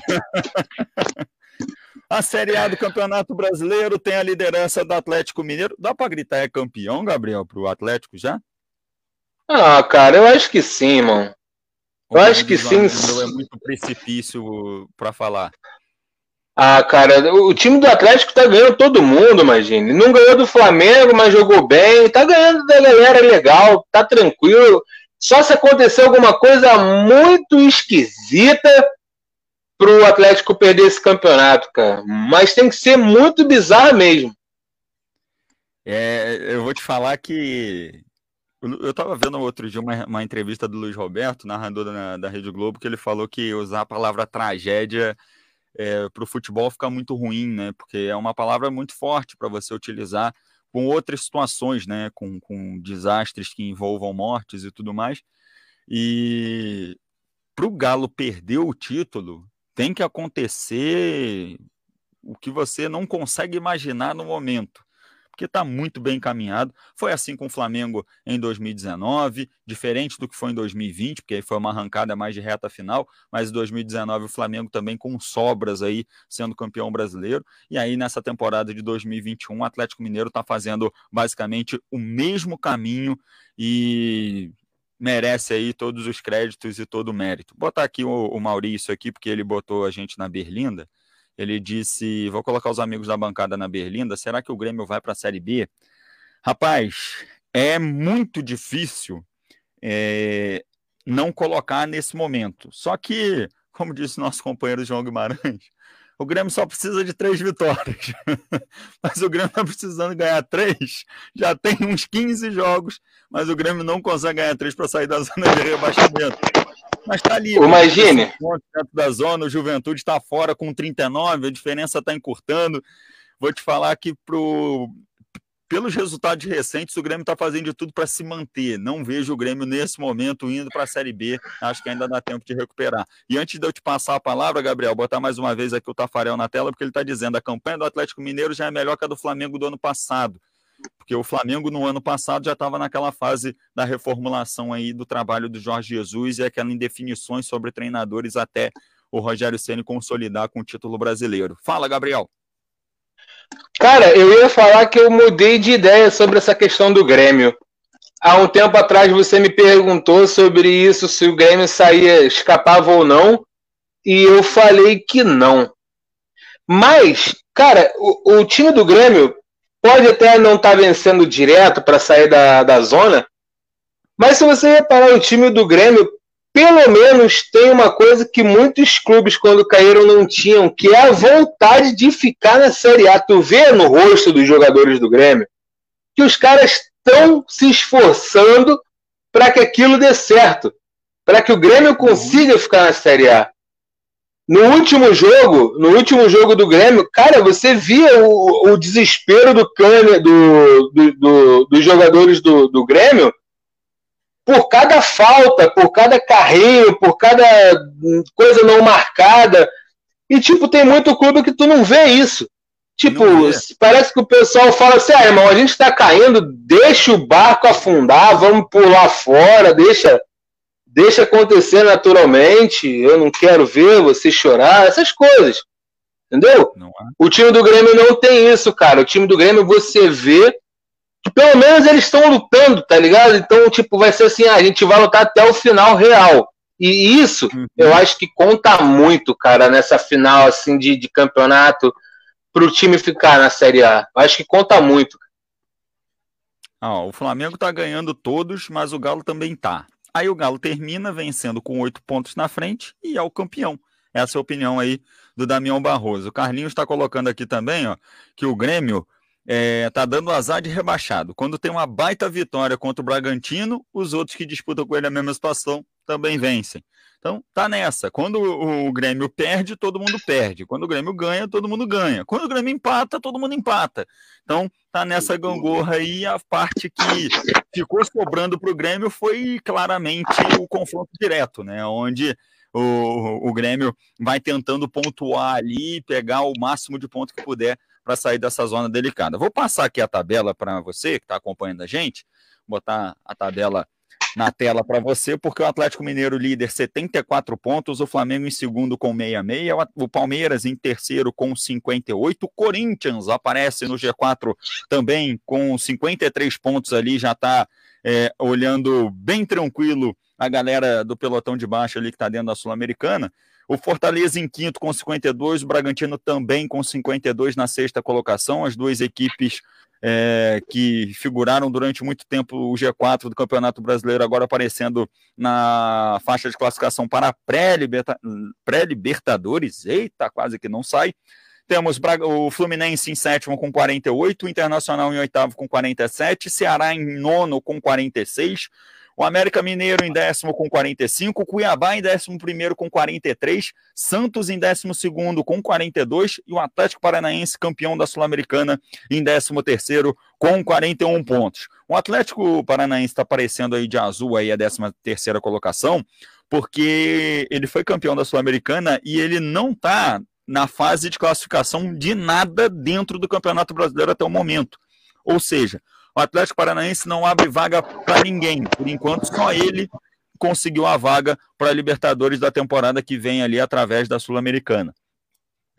Speaker 1: A Série A do Campeonato Brasileiro tem a liderança do Atlético Mineiro. Dá para gritar é campeão, Gabriel, para o Atlético já?
Speaker 3: Ah, cara, eu acho que sim, mano. Eu acho que sim.
Speaker 1: É muito precipício para falar.
Speaker 3: Ah, cara, o time do Atlético tá ganhando todo mundo, imagine. Não ganhou do Flamengo, mas jogou bem. Tá ganhando da galera legal, tá tranquilo. Só se acontecer alguma coisa muito esquisita pro Atlético perder esse campeonato, cara. Mas tem que ser muito bizarro mesmo.
Speaker 1: É, eu vou te falar que eu estava vendo outro dia uma, uma, entrevista do Luiz Roberto, narrador da, da Rede Globo, que ele falou que usar a palavra tragédia é, para o futebol fica muito ruim, né? Porque é uma palavra muito forte para você utilizar com outras situações, né? Com, com desastres que envolvam mortes e tudo mais. E para o Galo perder o título, tem que acontecer o que você não consegue imaginar no momento porque está muito bem encaminhado. Foi assim com o Flamengo em 2019, diferente do que foi em 2020, porque aí foi uma arrancada mais de reta final, mas em 2019 o Flamengo também com sobras aí, sendo campeão brasileiro. E aí nessa temporada de 2021, o Atlético Mineiro está fazendo basicamente o mesmo caminho e merece aí todos os créditos e todo o mérito. Vou botar aqui o, o Maurício aqui, porque ele botou a gente na Berlinda. Ele disse: Vou colocar os amigos da bancada na Berlinda. Será que o Grêmio vai para a Série B? Rapaz, é muito difícil é, não colocar nesse momento. Só que, como disse nosso companheiro João Guimarães, *laughs* o Grêmio só precisa de três vitórias. *laughs* mas o Grêmio está precisando ganhar três. Já tem uns 15 jogos, mas o Grêmio não consegue ganhar três para sair da zona de rebaixamento. Mas está ali.
Speaker 3: Imagine.
Speaker 1: Da zona, o Juventude está fora com 39, a diferença está encurtando. Vou te falar que pro, pelos resultados recentes, o Grêmio está fazendo de tudo para se manter. Não vejo o Grêmio nesse momento indo para a Série B. Acho que ainda dá tempo de recuperar. E antes de eu te passar a palavra, Gabriel, botar mais uma vez aqui o Tafarel na tela, porque ele está dizendo a campanha do Atlético Mineiro já é melhor que a do Flamengo do ano passado porque o Flamengo no ano passado já estava naquela fase da reformulação aí do trabalho do Jorge Jesus e aquelas indefinições sobre treinadores até o Rogério Ceni consolidar com o título brasileiro. Fala, Gabriel.
Speaker 3: Cara, eu ia falar que eu mudei de ideia sobre essa questão do Grêmio. Há um tempo atrás você me perguntou sobre isso, se o Grêmio saía, escapava ou não, e eu falei que não. Mas, cara, o, o time do Grêmio pode até não estar tá vencendo direto para sair da, da zona, mas se você reparar o time do Grêmio, pelo menos tem uma coisa que muitos clubes, quando caíram, não tinham, que é a vontade de ficar na Série A. Tu vê no rosto dos jogadores do Grêmio que os caras estão se esforçando para que aquilo dê certo, para que o Grêmio consiga ficar na Série A. no último jogo, no último jogo do Grêmio, cara, você via o, o desespero do Cane, do, do, do, dos jogadores do, do Grêmio por cada falta, por cada carrinho, por cada coisa não marcada. E, tipo, tem muito clube que tu não vê isso. Tipo, parece que o pessoal fala assim: ah, irmão, a gente tá caindo, deixa o barco afundar, vamos pular fora, deixa deixa acontecer naturalmente, eu não quero ver você chorar, essas coisas. Entendeu? O time do Grêmio não tem isso, cara. O time do Grêmio você vê que pelo menos eles estão lutando, tá ligado? Então, tipo, vai ser assim, ah, a gente vai lutar até o final real. E isso, uhum. eu acho que conta muito, cara, nessa final assim de, de campeonato para o time ficar na Série A. Eu acho que conta muito.
Speaker 1: Ah, o Flamengo tá ganhando todos, mas o Galo também tá. Aí o Galo termina vencendo com oito pontos na frente e é o campeão. Essa é a opinião aí do Damião Barroso. O Carlinhos está colocando aqui também ó, que o Grêmio é, tá dando azar de rebaixado. Quando tem uma baita vitória contra o Bragantino, os outros que disputam com ele a mesma situação também vencem. Então, tá nessa. Quando o Grêmio perde, todo mundo perde. Quando o Grêmio ganha, todo mundo ganha. Quando o Grêmio empata, todo mundo empata. Então, tá nessa gangorra aí. A parte que ficou sobrando para o Grêmio foi claramente o confronto direto, né? Onde o, o Grêmio vai tentando pontuar ali, pegar o máximo de ponto que puder para sair dessa zona delicada. Vou passar aqui a tabela para você que está acompanhando a gente, botar a tabela na tela para você, porque o Atlético Mineiro líder 74 pontos, o Flamengo em segundo com 66, o Palmeiras em terceiro com 58, o Corinthians aparece no G4 também com 53 pontos ali, já está é, olhando bem tranquilo a galera do pelotão de baixo ali que está dentro da Sul-Americana. O Fortaleza em quinto com 52, o Bragantino também com 52 na sexta colocação, as duas equipes é, que figuraram durante muito tempo o G4 do Campeonato Brasileiro, agora aparecendo na faixa de classificação para pré-Libertadores. Eita, quase que não sai. Temos o Fluminense em sétimo com 48, o Internacional em oitavo com 47, Ceará em nono com 46, o América Mineiro em décimo com 45, Cuiabá em décimo primeiro com 43, Santos em décimo segundo com 42 e o Atlético Paranaense, campeão da Sul-Americana, em décimo terceiro com 41 pontos. O Atlético Paranaense está aparecendo aí de azul aí a décima terceira colocação, porque ele foi campeão da Sul-Americana e ele não está na fase de classificação de nada dentro do Campeonato Brasileiro até o momento. Ou seja, o Atlético Paranaense não abre vaga para ninguém. Por enquanto, só ele conseguiu a vaga para a Libertadores da temporada que vem ali através da Sul-Americana.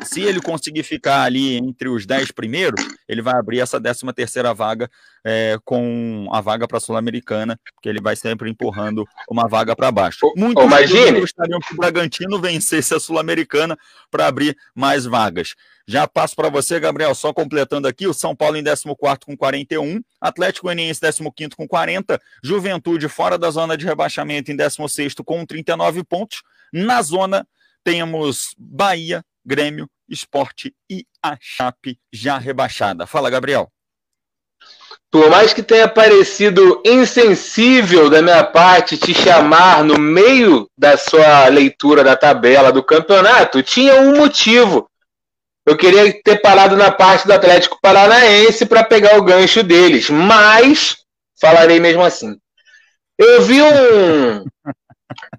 Speaker 1: Se ele conseguir ficar ali entre os 10 primeiros, ele vai abrir essa 13 terceira vaga é, com a vaga para a Sul-Americana, porque ele vai sempre empurrando uma vaga para baixo.
Speaker 3: Muito imagine.
Speaker 1: gostariam que o Bragantino vencesse a Sul-Americana para abrir mais vagas. Já passo para você, Gabriel, só completando aqui, o São Paulo em 14 com 41, Atlético Goianiense 15 com 40, Juventude fora da zona de rebaixamento em 16 com 39 pontos. Na zona temos Bahia, Grêmio, Esporte e a Chape já rebaixada. Fala, Gabriel.
Speaker 3: Por mais que tenha parecido insensível da minha parte te chamar no meio da sua leitura da tabela do campeonato, tinha um motivo. Eu queria ter parado na parte do Atlético Paranaense para pegar o gancho deles, mas falarei mesmo assim. Eu vi um,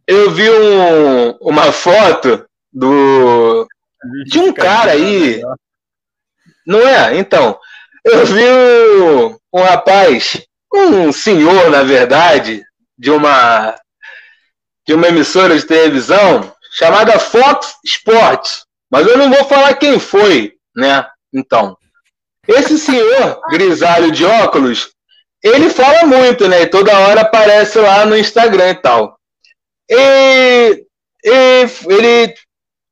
Speaker 3: eu vi um, uma foto do de um cara aí. Não é? Então, eu vi um, um rapaz, um senhor, na verdade, de uma de uma emissora de televisão chamada Fox Sports. Mas eu não vou falar quem foi, né? Então, esse senhor grisalho de óculos, ele fala muito, né? E toda hora aparece lá no Instagram e tal. E, e ele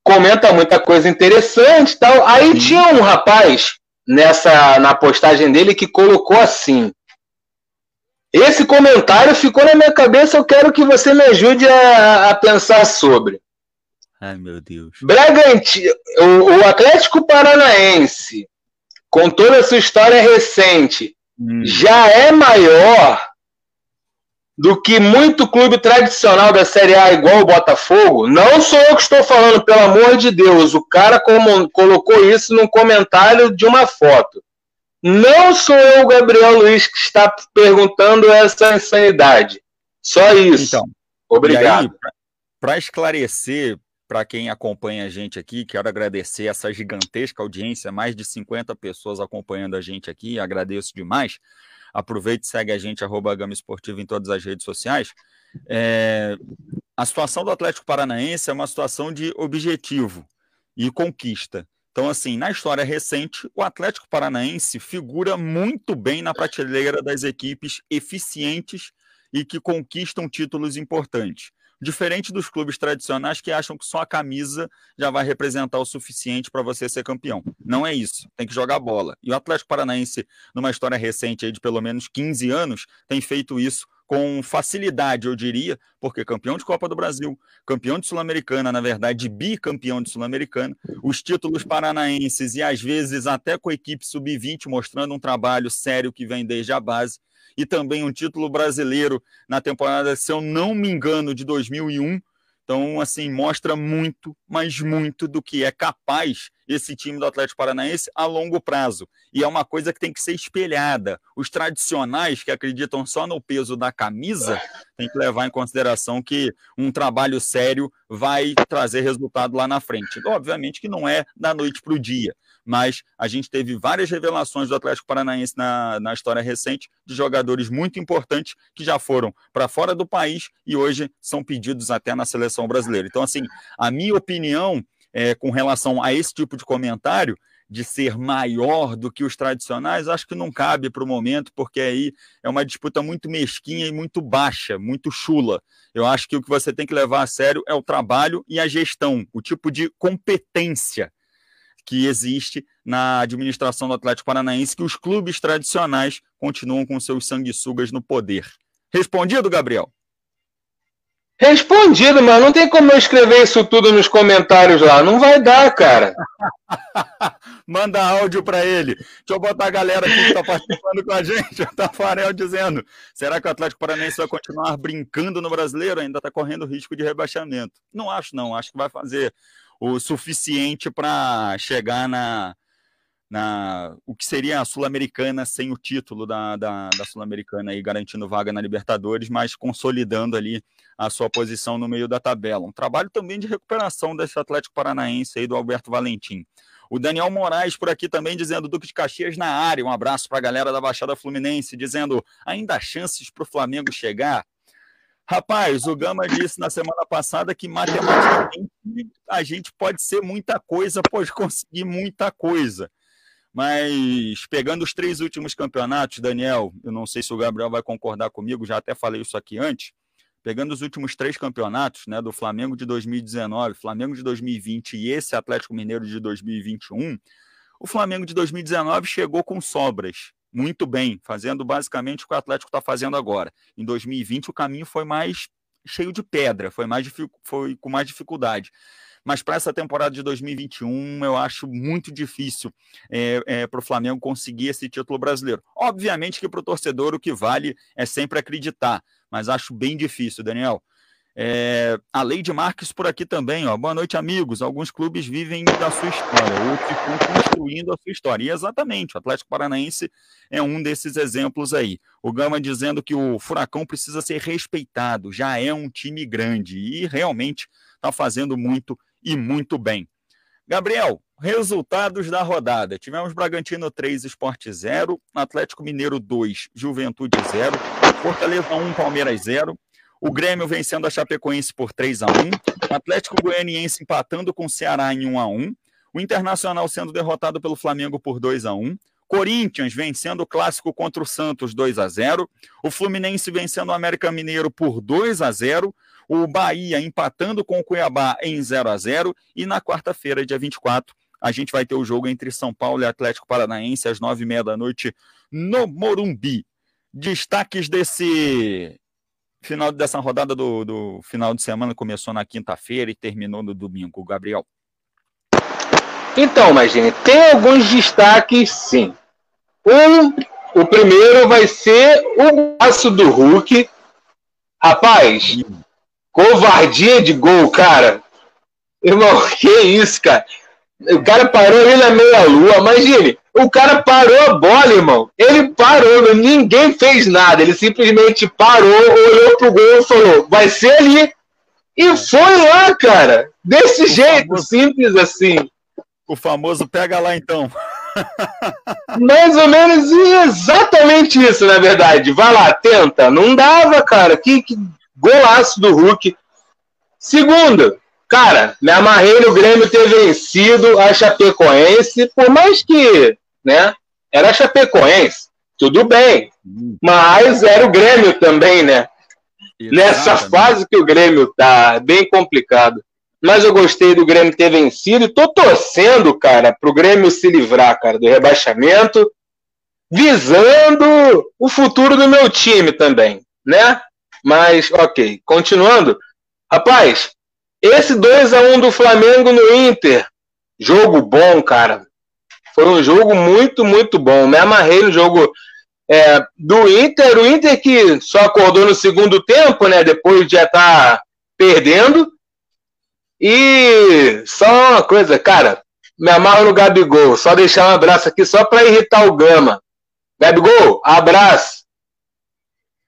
Speaker 3: comenta muita coisa interessante tal. Aí Sim. tinha um rapaz nessa na postagem dele que colocou assim. Esse comentário ficou na minha cabeça, eu quero que você me ajude a, a pensar sobre.
Speaker 1: Ai, meu Deus.
Speaker 3: Bragantino, o, o Atlético Paranaense, com toda a sua história recente, hum. já é maior do que muito clube tradicional da Série A, igual o Botafogo, não sou eu que estou falando, pelo amor de Deus. O cara como, colocou isso num comentário de uma foto. Não sou eu, Gabriel Luiz, que está perguntando essa insanidade. Só isso. Então, Obrigado.
Speaker 1: Para esclarecer, para quem acompanha a gente aqui, quero agradecer essa gigantesca audiência, mais de 50 pessoas acompanhando a gente aqui, agradeço demais. Aproveite segue a gente, arroba Gama Esportiva em todas as redes sociais. É, a situação do Atlético Paranaense é uma situação de objetivo e conquista. Então, assim, na história recente, o Atlético Paranaense figura muito bem na prateleira das equipes eficientes e que conquistam títulos importantes. Diferente dos clubes tradicionais que acham que só a camisa já vai representar o suficiente para você ser campeão. Não é isso. Tem que jogar bola. E o Atlético Paranaense, numa história recente de pelo menos 15 anos, tem feito isso com facilidade, eu diria, porque campeão de Copa do Brasil, campeão de Sul-Americana, na verdade, bicampeão de Sul-Americana, os títulos paranaenses e às vezes até com a equipe sub-20 mostrando um trabalho sério que vem desde a base e também um título brasileiro na temporada, se eu não me engano, de 2001. Então, assim, mostra muito, mas muito do que é capaz esse time do Atlético Paranaense a longo prazo. E é uma coisa que tem que ser espelhada. Os tradicionais que acreditam só no peso da camisa tem que levar em consideração que um trabalho sério vai trazer resultado lá na frente. Obviamente que não é da noite para o dia, mas a gente teve várias revelações do Atlético Paranaense na, na história recente de jogadores muito importantes que já foram para fora do país e hoje são pedidos até na seleção brasileira. Então, assim, a minha opinião é, com relação a esse tipo de comentário de ser maior do que os tradicionais, acho que não cabe para o momento, porque aí é uma disputa muito mesquinha e muito baixa, muito chula. Eu acho que o que você tem que levar a sério é o trabalho e a gestão, o tipo de competência que existe na administração do Atlético Paranaense, que os clubes tradicionais continuam com seus sanguessugas no poder. Respondido, Gabriel?
Speaker 3: Respondido, mas não tem como eu escrever isso tudo nos comentários lá. Não vai dar, cara. *laughs*
Speaker 1: Manda áudio para ele. Deixa eu botar a galera aqui que está participando com a gente. O Tafarel dizendo: será que o Atlético Paranaense vai continuar brincando no brasileiro? Ainda está correndo risco de rebaixamento. Não acho, não. Acho que vai fazer o suficiente para chegar na, na o que seria a Sul-Americana sem o título da, da, da Sul-Americana e garantindo vaga na Libertadores, mas consolidando ali a sua posição no meio da tabela. Um trabalho também de recuperação desse Atlético Paranaense aí do Alberto Valentim. O Daniel Moraes por aqui também dizendo Duque de Caxias na área. Um abraço para a galera da Baixada Fluminense, dizendo ainda há chances para o Flamengo chegar. Rapaz, o Gama disse na semana passada que matematicamente a gente pode ser muita coisa, pode *laughs* conseguir muita coisa. Mas pegando os três últimos campeonatos, Daniel, eu não sei se o Gabriel vai concordar comigo, já até falei isso aqui antes. Pegando os últimos três campeonatos, né, do Flamengo de 2019, Flamengo de 2020 e esse Atlético Mineiro de 2021, o Flamengo de 2019 chegou com sobras muito bem, fazendo basicamente o que o Atlético está fazendo agora. Em 2020 o caminho foi mais cheio de pedra, foi mais foi com mais dificuldade. Mas para essa temporada de 2021, eu acho muito difícil é, é, para o Flamengo conseguir esse título brasileiro. Obviamente que para o torcedor o que vale é sempre acreditar, mas acho bem difícil, Daniel. É, a de Marques por aqui também, ó. Boa noite, amigos. Alguns clubes vivem da sua história, outros estão construindo a sua história. E exatamente, o Atlético Paranaense é um desses exemplos aí. O Gama dizendo que o Furacão precisa ser respeitado, já é um time grande e realmente está fazendo muito e muito bem. Gabriel, resultados da rodada. Tivemos Bragantino 3, Esporte 0, Atlético Mineiro 2, Juventude 0, Fortaleza 1, Palmeiras 0, o Grêmio vencendo a Chapecoense por 3 a 1 o Atlético Goianiense empatando com o Ceará em 1 a 1 o Internacional sendo derrotado pelo Flamengo por 2 a 1 Corinthians vencendo o clássico contra o Santos 2 a 0 o Fluminense vencendo o América Mineiro por 2 a 0 o Bahia empatando com o Cuiabá em 0 a 0 e na quarta-feira, dia 24, a gente vai ter o jogo entre São Paulo e Atlético Paranaense às nove e meia da noite no Morumbi. Destaques desse final dessa rodada do, do final de semana começou na quinta-feira e terminou no domingo, Gabriel.
Speaker 3: Então, Magine, tem alguns destaques, sim. Um, o primeiro vai ser o passo do Hulk, Rapaz, covardia de gol, cara. Irmão, *laughs* que isso, cara? O cara parou ali na meia-lua. Imagine, o cara parou a bola, irmão. Ele parou, ninguém fez nada. Ele simplesmente parou, olhou pro gol e falou: vai ser ali. E foi lá, cara. Desse o jeito, famoso, simples assim.
Speaker 1: O famoso pega lá então.
Speaker 3: Mais ou menos exatamente isso, na verdade. Vai lá, tenta. Não dava, cara. Que, que golaço do Hulk. Segundo, cara, me amarrei no Grêmio ter vencido a Chapecoense, por mais que, né, era Chapecoense, tudo bem, mas era o Grêmio também, né? Exatamente. Nessa fase que o Grêmio tá, bem complicado. Mas eu gostei do Grêmio ter vencido e tô torcendo, cara, pro Grêmio se livrar, cara, do rebaixamento, visando o futuro do meu time também, né? Mas, ok, continuando. Rapaz, esse 2 a 1 do Flamengo no Inter, jogo bom, cara. Foi um jogo muito, muito bom. Me amarrei no jogo é, do Inter. O Inter que só acordou no segundo tempo, né? Depois de já estar tá perdendo. E só uma coisa, cara. Me amarro no Gabigol. Só deixar um abraço aqui só para irritar o Gama. Gabigol, abraço.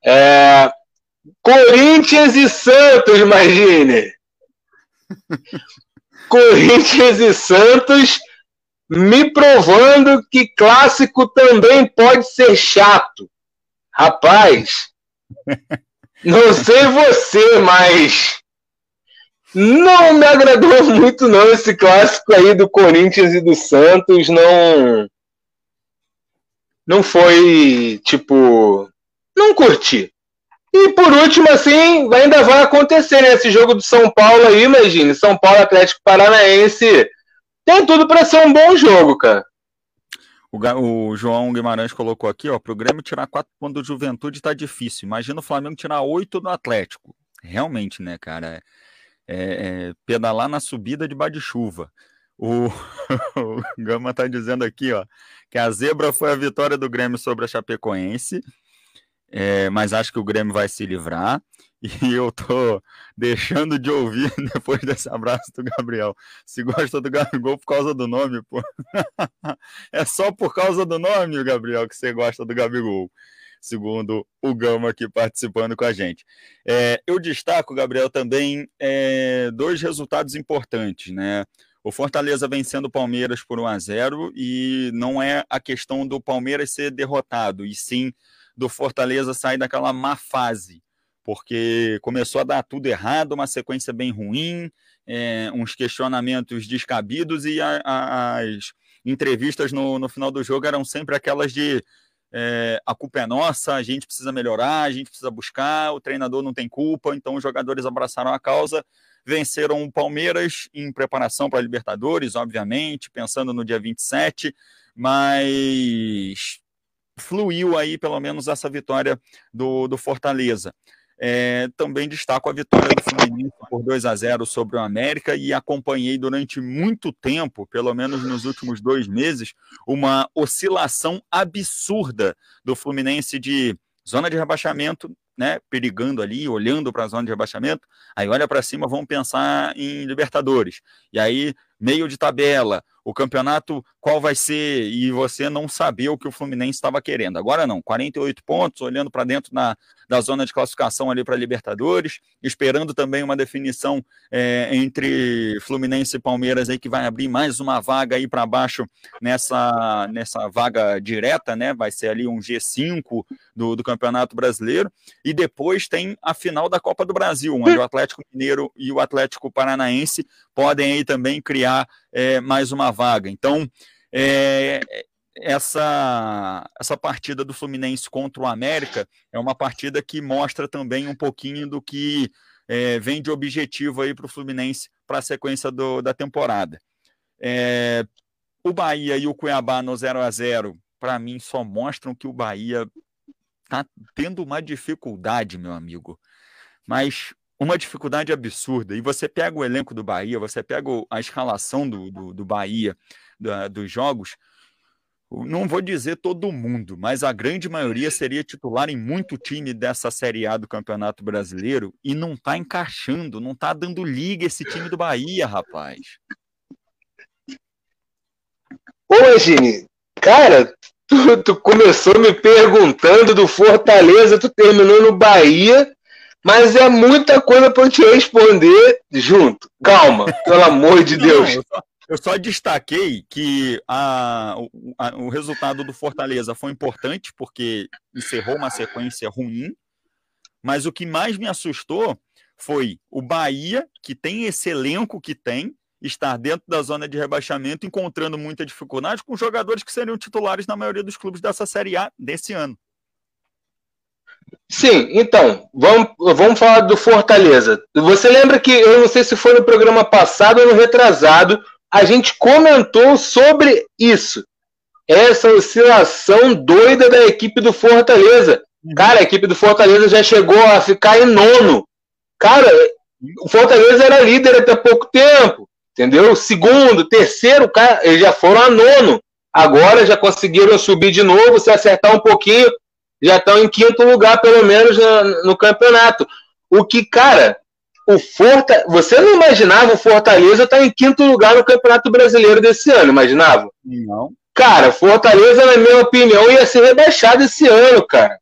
Speaker 3: É, Corinthians e Santos, imagine. *laughs* Corinthians e Santos me provando que clássico também pode ser chato. Rapaz, *laughs* não sei você, mas não me agradou *laughs* muito não esse clássico aí do Corinthians e do Santos, não não foi tipo não curti. E por último, assim, ainda vai acontecer né, esse jogo do São Paulo aí, imagine. São Paulo Atlético Paranaense tem tudo para ser um bom jogo, cara.
Speaker 1: O, o, João Guimarães colocou aqui, ó, pro Grêmio tirar quatro pontos do Juventude tá difícil. Imagina o Flamengo tirar oito do Atlético. Realmente, né, cara? É, é, pedalar na subida de de chuva. O, *laughs* o Gama tá dizendo aqui, ó, que a zebra foi a vitória do Grêmio sobre a Chapecoense é, mas acho que o Grêmio vai se livrar. E eu tô deixando de ouvir *laughs* depois desse abraço do Gabriel. Se gosta do Gabigol por causa do nome, pô. *laughs* É só por causa do nome, Gabriel, que você gosta do Gabigol. Segundo o Gama aqui participando com a gente. É, eu destaco, Gabriel, também é, dois resultados importantes, né? O Fortaleza vencendo o Palmeiras por 1 a 0 e não é a questão do Palmeiras ser derrotado, e sim do Fortaleza sair daquela má fase, porque começou a dar tudo errado, uma sequência bem ruim, é, uns questionamentos descabidos e a, a, as entrevistas no, no final do jogo eram sempre aquelas de é, a culpa é nossa, a gente precisa melhorar, a gente precisa buscar, o treinador não tem culpa, então os jogadores abraçaram a causa, venceram o Palmeiras em preparação para a Libertadores, obviamente, pensando no dia 27, mas fluiu aí pelo menos essa vitória do, do Fortaleza. É, também destaco a vitória do Fluminense por 2 a 0 sobre o América e acompanhei durante muito tempo, pelo menos nos últimos dois meses, uma oscilação absurda do Fluminense de zona de rebaixamento, né, perigando ali, olhando para a zona de rebaixamento, aí olha para cima, vamos pensar em Libertadores. E aí meio de tabela, o campeonato qual vai ser e você não saber o que o Fluminense estava querendo. Agora não, 48 pontos, olhando para dentro na, da zona de classificação ali para Libertadores, esperando também uma definição é, entre Fluminense e Palmeiras aí que vai abrir mais uma vaga aí para baixo nessa, nessa vaga direta, né? Vai ser ali um G5 do, do Campeonato Brasileiro. E depois tem a final da Copa do Brasil, onde o Atlético Mineiro e o Atlético Paranaense podem aí também criar é, mais uma vaga. Então, é, essa, essa partida do Fluminense contra o América é uma partida que mostra também um pouquinho do que é, vem de objetivo aí para o Fluminense para a sequência do, da temporada. É, o Bahia e o Cuiabá no 0 a 0 para mim, só mostram que o Bahia está tendo uma dificuldade, meu amigo. Mas uma dificuldade absurda. E você pega o elenco do Bahia, você pega a escalação do, do, do Bahia, da, dos jogos, não vou dizer todo mundo, mas a grande maioria seria titular em muito time dessa Série A do Campeonato Brasileiro e não tá encaixando, não tá dando liga esse time do Bahia, rapaz.
Speaker 3: Ô, Gini, cara, tu, tu começou me perguntando do Fortaleza, tu terminou no Bahia, mas é muita coisa para eu te responder junto. Calma, pelo amor de Deus.
Speaker 1: Não, eu só destaquei que a, a, o resultado do Fortaleza foi importante, porque encerrou uma sequência ruim, mas o que mais me assustou foi o Bahia, que tem esse elenco que tem, estar dentro da zona de rebaixamento, encontrando muita dificuldade com jogadores que seriam titulares na maioria dos clubes dessa Série A desse ano.
Speaker 3: Sim, então, vamos, vamos falar do Fortaleza. Você lembra que, eu não sei se foi no programa passado ou no retrasado, a gente comentou sobre isso. Essa oscilação doida da equipe do Fortaleza. Cara, a equipe do Fortaleza já chegou a ficar em nono. Cara, o Fortaleza era líder até pouco tempo, entendeu? Segundo, terceiro, cara, eles já foram a nono. Agora já conseguiram subir de novo, se acertar um pouquinho, já estão em quinto lugar, pelo menos, no, no campeonato. O que, cara, o Forta, você não imaginava o Fortaleza estar tá em quinto lugar no Campeonato Brasileiro desse ano, imaginava?
Speaker 1: Não.
Speaker 3: Cara, Fortaleza, na minha opinião, ia ser rebaixado esse ano, cara.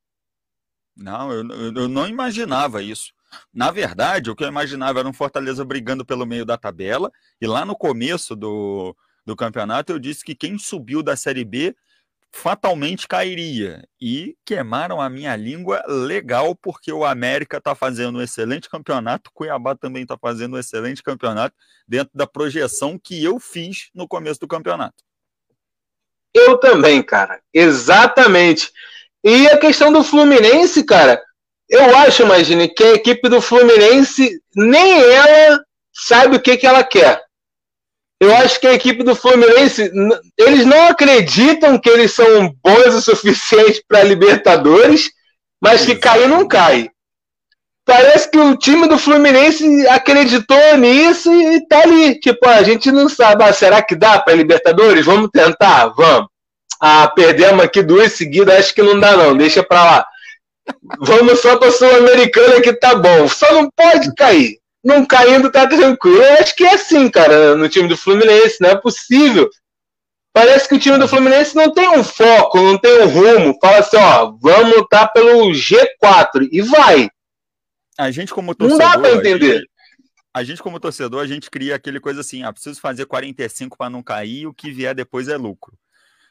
Speaker 1: Não, eu, eu não imaginava isso. Na verdade, o que eu imaginava era um Fortaleza brigando pelo meio da tabela, e lá no começo do, do campeonato eu disse que quem subiu da Série B fatalmente cairia. E queimaram a minha língua legal, porque o América está fazendo um excelente campeonato, Cuiabá também está fazendo um excelente campeonato, dentro da projeção que eu fiz no começo do campeonato.
Speaker 3: Eu também, cara. Exatamente. E a questão do Fluminense, cara, eu acho, imagine, que a equipe do Fluminense, nem ela sabe o que, que ela quer. Eu acho que a equipe do Fluminense, eles não acreditam que eles são bons o suficiente para Libertadores, mas que cair não cai. Parece que o time do Fluminense acreditou nisso e tá ali. Tipo, a gente não sabe, ah, será que dá para Libertadores? Vamos tentar, vamos. Ah, perdemos aqui duas seguidas, acho que não dá não, deixa para lá. Vamos só para Sul-Americana que tá bom. Só não pode cair não caindo tá tranquilo. Eu acho que é assim, cara, no time do Fluminense, não é possível. Parece que o time do Fluminense não tem um foco, não tem um rumo. Fala assim, ó, vamos lutar pelo G4 e vai.
Speaker 1: A gente como torcedor, não dá para entender. A gente, como torcedor, a gente cria aquele coisa assim, ah, preciso fazer 45 para não cair, o que vier depois é lucro.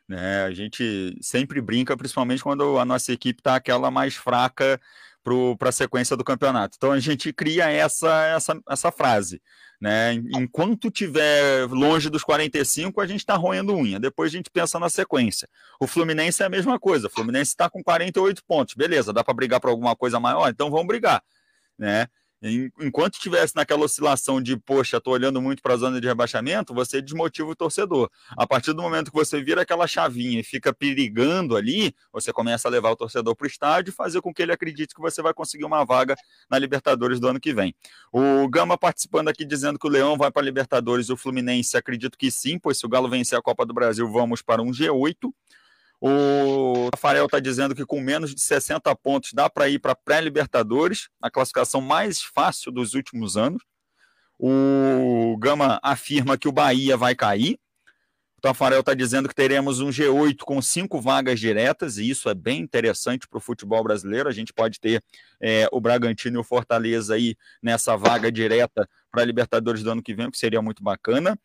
Speaker 1: Né? A gente sempre brinca, principalmente quando a nossa equipe tá aquela mais fraca para a sequência do campeonato. Então a gente cria essa, essa, essa frase. Né? Enquanto tiver longe dos 45, a gente está roendo unha. Depois a gente pensa na sequência. O Fluminense é a mesma coisa. O Fluminense está com 48 pontos. Beleza, dá para brigar por alguma coisa maior? Então vamos brigar. Né? Enquanto estivesse naquela oscilação de, poxa, estou olhando muito para a zona de rebaixamento, você desmotiva o torcedor. A partir do momento que você vira aquela chavinha e fica perigando ali, você começa a levar o torcedor para o estádio e fazer com que ele acredite que você vai conseguir uma vaga na Libertadores do ano que vem. O Gama participando aqui dizendo que o Leão vai para a Libertadores, o Fluminense acredito que sim, pois se o Galo vencer a Copa do Brasil, vamos para um G8. O Rafael está dizendo que com menos de 60 pontos dá para ir para pré-Libertadores, a classificação mais fácil dos últimos anos. O Gama afirma que o Bahia vai cair. O Tafarel está dizendo que teremos um G8 com cinco vagas diretas, e isso é bem interessante para o futebol brasileiro. A gente pode ter é, o Bragantino e o Fortaleza aí nessa vaga direta para a Libertadores do ano que vem, o que seria muito bacana.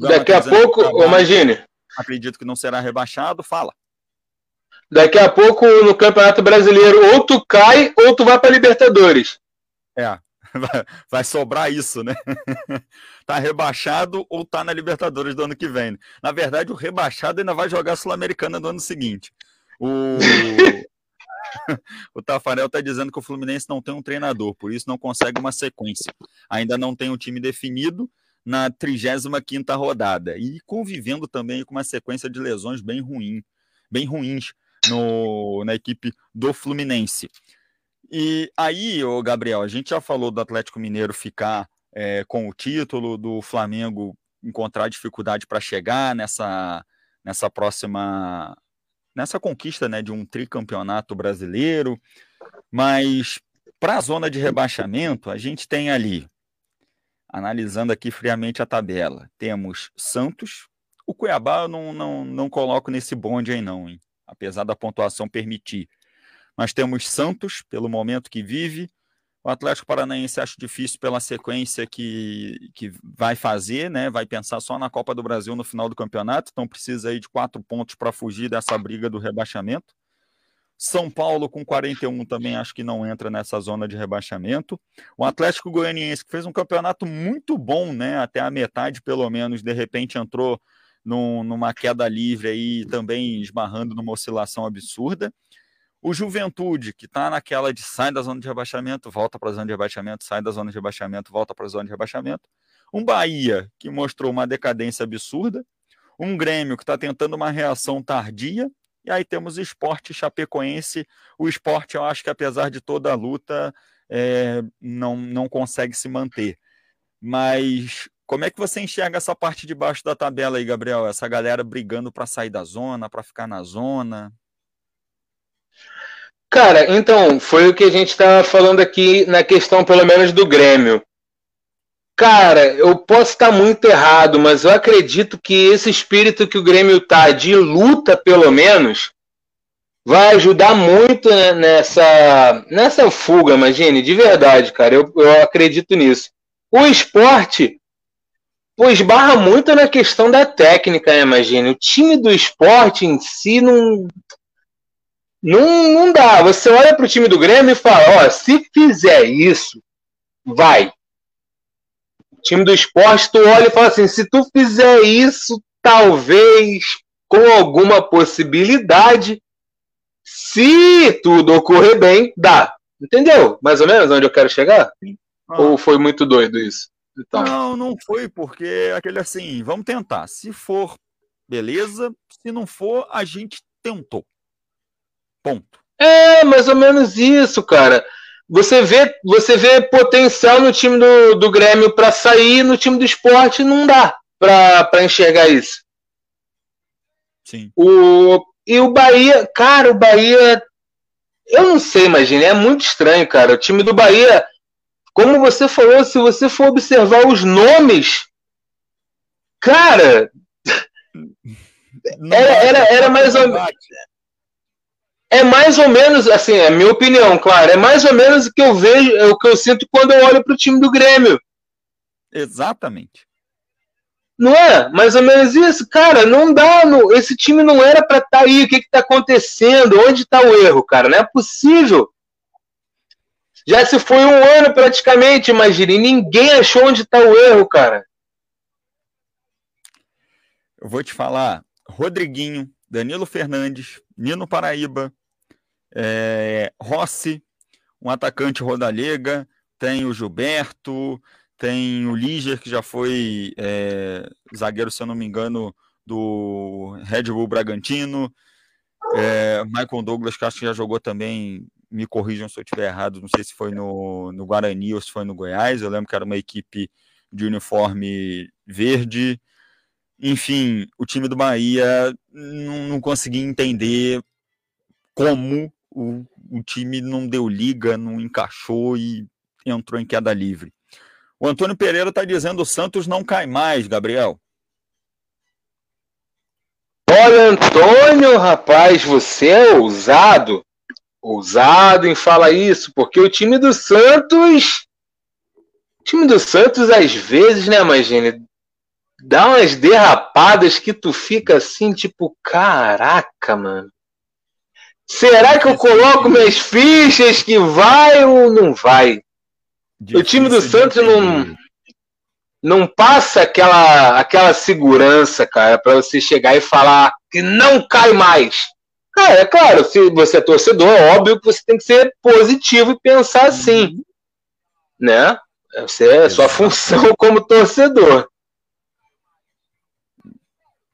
Speaker 3: Daqui a tá pouco, imagine,
Speaker 1: acredito que não será rebaixado, fala.
Speaker 3: Daqui a pouco no Campeonato Brasileiro ou tu cai ou tu vai para Libertadores.
Speaker 1: É, *laughs* vai sobrar isso, né? *laughs* tá rebaixado ou tá na Libertadores do ano que vem. Na verdade, o rebaixado ainda vai jogar Sul-Americana no ano seguinte. O *laughs* o Tafarel está dizendo que o Fluminense não tem um treinador, por isso não consegue uma sequência. Ainda não tem um time definido na 35ª rodada e convivendo também com uma sequência de lesões bem ruim, bem ruins no, na equipe do Fluminense. E aí, o Gabriel, a gente já falou do Atlético Mineiro ficar é, com o título, do Flamengo encontrar dificuldade para chegar nessa, nessa próxima nessa conquista né, de um tricampeonato brasileiro, mas para a zona de rebaixamento, a gente tem ali, analisando aqui friamente a tabela, temos Santos, o Cuiabá eu não, não, não coloco nesse bonde aí não, hein? apesar da pontuação permitir. Mas temos Santos, pelo momento que vive, o Atlético Paranaense acho difícil pela sequência que, que vai fazer, né? Vai pensar só na Copa do Brasil no final do campeonato, então precisa aí de quatro pontos para fugir dessa briga do rebaixamento. São Paulo com 41 também acho que não entra nessa zona de rebaixamento. O Atlético Goianiense que fez um campeonato muito bom, né? Até a metade pelo menos, de repente entrou num, numa queda livre aí, também esbarrando numa oscilação absurda. O Juventude, que está naquela de sai da zona de rebaixamento, volta para a zona de rebaixamento, sai da zona de rebaixamento, volta para a zona de rebaixamento. Um Bahia, que mostrou uma decadência absurda. Um Grêmio, que está tentando uma reação tardia. E aí temos o esporte chapecoense. O esporte, eu acho que apesar de toda a luta, é, não, não consegue se manter. Mas como é que você enxerga essa parte de baixo da tabela aí, Gabriel? Essa galera brigando para sair da zona, para ficar na zona?
Speaker 3: Cara, então, foi o que a gente estava falando aqui na questão, pelo menos, do Grêmio. Cara, eu posso estar muito errado, mas eu acredito que esse espírito que o Grêmio tá de luta, pelo menos, vai ajudar muito nessa, nessa fuga, imagine, de verdade, cara. Eu, eu acredito nisso. O esporte, pô, esbarra muito na questão da técnica, né, imagine. O time do esporte em si não não, não dá. Você olha para o time do Grêmio e fala: ó, se fizer isso, vai. Time do esporte, tu olha e fala assim: se tu fizer isso, talvez com alguma possibilidade, se tudo ocorrer bem, dá. Entendeu? Mais ou menos onde eu quero chegar? Ah. Ou foi muito doido isso?
Speaker 1: Então. Não, não foi, porque aquele assim, vamos tentar. Se for, beleza. Se não for, a gente tentou. Ponto.
Speaker 3: É, mais ou menos isso, cara. Você vê, você vê potencial no time do, do Grêmio para sair, no time do esporte não dá para enxergar isso.
Speaker 1: Sim.
Speaker 3: O, e o Bahia, cara, o Bahia. Eu não sei, imagina, é muito estranho, cara. O time do Bahia, como você falou, se você for observar os nomes, cara. *laughs* Era, era, era mais ou menos é mais ou menos, assim, é minha opinião, claro, é mais ou menos o que eu vejo, é o que eu sinto quando eu olho para o time do Grêmio.
Speaker 1: Exatamente.
Speaker 3: Não é? Mais ou menos isso, cara, não dá, no, esse time não era para estar tá aí, o que está acontecendo, onde está o erro, cara, não é possível. Já se foi um ano praticamente, imagine, e ninguém achou onde está o erro, cara.
Speaker 1: Eu vou te falar, Rodriguinho, Danilo Fernandes, Nino Paraíba, é, Rossi, um atacante rodalega, tem o Gilberto, tem o Liger, que já foi é, zagueiro, se eu não me engano, do Red Bull Bragantino, é, Michael Douglas, que acho que já jogou também, me corrijam se eu estiver errado, não sei se foi no, no Guarani ou se foi no Goiás, eu lembro que era uma equipe de uniforme verde, enfim, o time do Bahia não, não consegui entender como o, o time não deu liga, não encaixou e entrou em queda livre. O Antônio Pereira está dizendo o Santos não cai mais, Gabriel.
Speaker 3: Olha, Antônio, rapaz, você é ousado. Ousado em falar isso, porque o time do Santos. O time do Santos, às vezes, né, Magine? Dá umas derrapadas que tu fica assim, tipo, caraca, mano. Será que eu coloco minhas fichas que vai ou não vai? Difícil o time do Santos não, não passa aquela, aquela segurança, cara, para você chegar e falar que não cai mais. Cara, é claro, se você é torcedor, é óbvio que você tem que ser positivo e pensar assim, uhum. né? Essa é a sua função *laughs* como torcedor.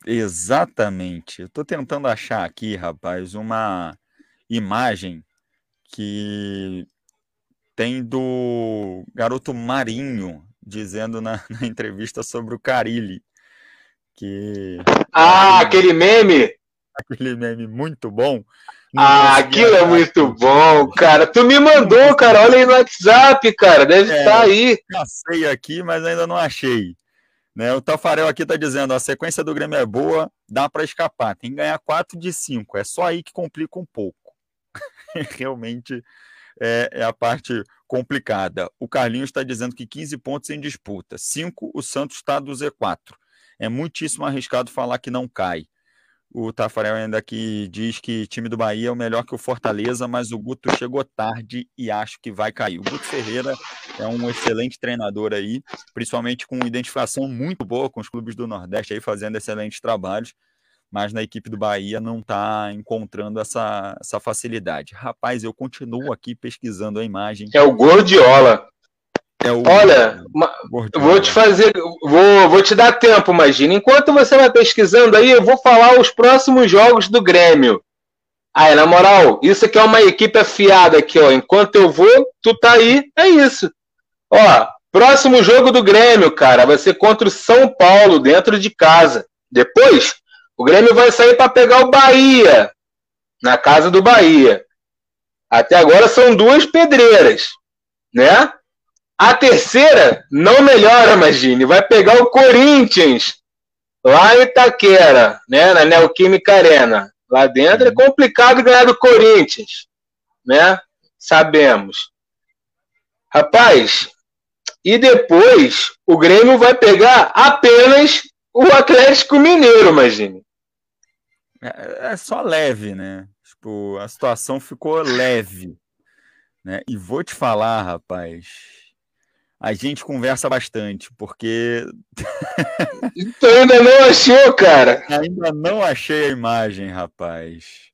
Speaker 1: Exatamente. Eu tô tentando achar aqui, rapaz, uma imagem que tem do garoto Marinho dizendo na, na entrevista sobre o Carilli. Que.
Speaker 3: Ah, aquele meme!
Speaker 1: Aquele meme muito bom.
Speaker 3: ah, aquilo é muito bom, cara. Tu me mandou, cara. Olha aí no WhatsApp, cara. Deve é, estar aí.
Speaker 1: Passei aqui, mas ainda não achei. Né? O Tafarel aqui está dizendo: a sequência do Grêmio é boa, dá para escapar. Tem que ganhar 4 de 5. É só aí que complica um pouco. *laughs* Realmente é, é, a parte complicada. O Carlinhos está dizendo que 15 pontos em disputa. 5, o Santos está do Z4. É muitíssimo arriscado falar que não cai. O Tafarel ainda aqui diz que time do Bahia é o melhor que o Fortaleza, mas o Guto chegou tarde e acho que vai cair. O Guto Ferreira é um excelente treinador aí, principalmente com identificação muito boa com os clubes do Nordeste aí fazendo excelentes trabalhos, mas na equipe do Bahia não está encontrando essa, essa facilidade. Rapaz, eu continuo aqui pesquisando a imagem.
Speaker 3: É o Gordiola. É o... Olha, vou te fazer, vou, vou te dar tempo, imagina. Enquanto você vai pesquisando aí, eu vou falar os próximos jogos do Grêmio. Aí, na moral, isso aqui é uma equipe afiada aqui, ó. Enquanto eu vou, tu tá aí, é isso. Ó, próximo jogo do Grêmio, cara, vai ser contra o São Paulo, dentro de casa. Depois, o Grêmio vai sair para pegar o Bahia, na casa do Bahia. Até agora são duas pedreiras, né? A terceira não melhora, imagine. Vai pegar o Corinthians lá em Itaquera, né? Na Neoquímica Arena. Lá dentro é complicado ganhar do Corinthians, né? Sabemos. Rapaz, e depois o Grêmio vai pegar apenas o Atlético Mineiro, imagine.
Speaker 1: É, é só leve, né? Tipo, a situação ficou leve. Né? E vou te falar, rapaz, a gente conversa bastante, porque. *laughs*
Speaker 3: então ainda não achou, cara?
Speaker 1: Ainda não achei a imagem, rapaz.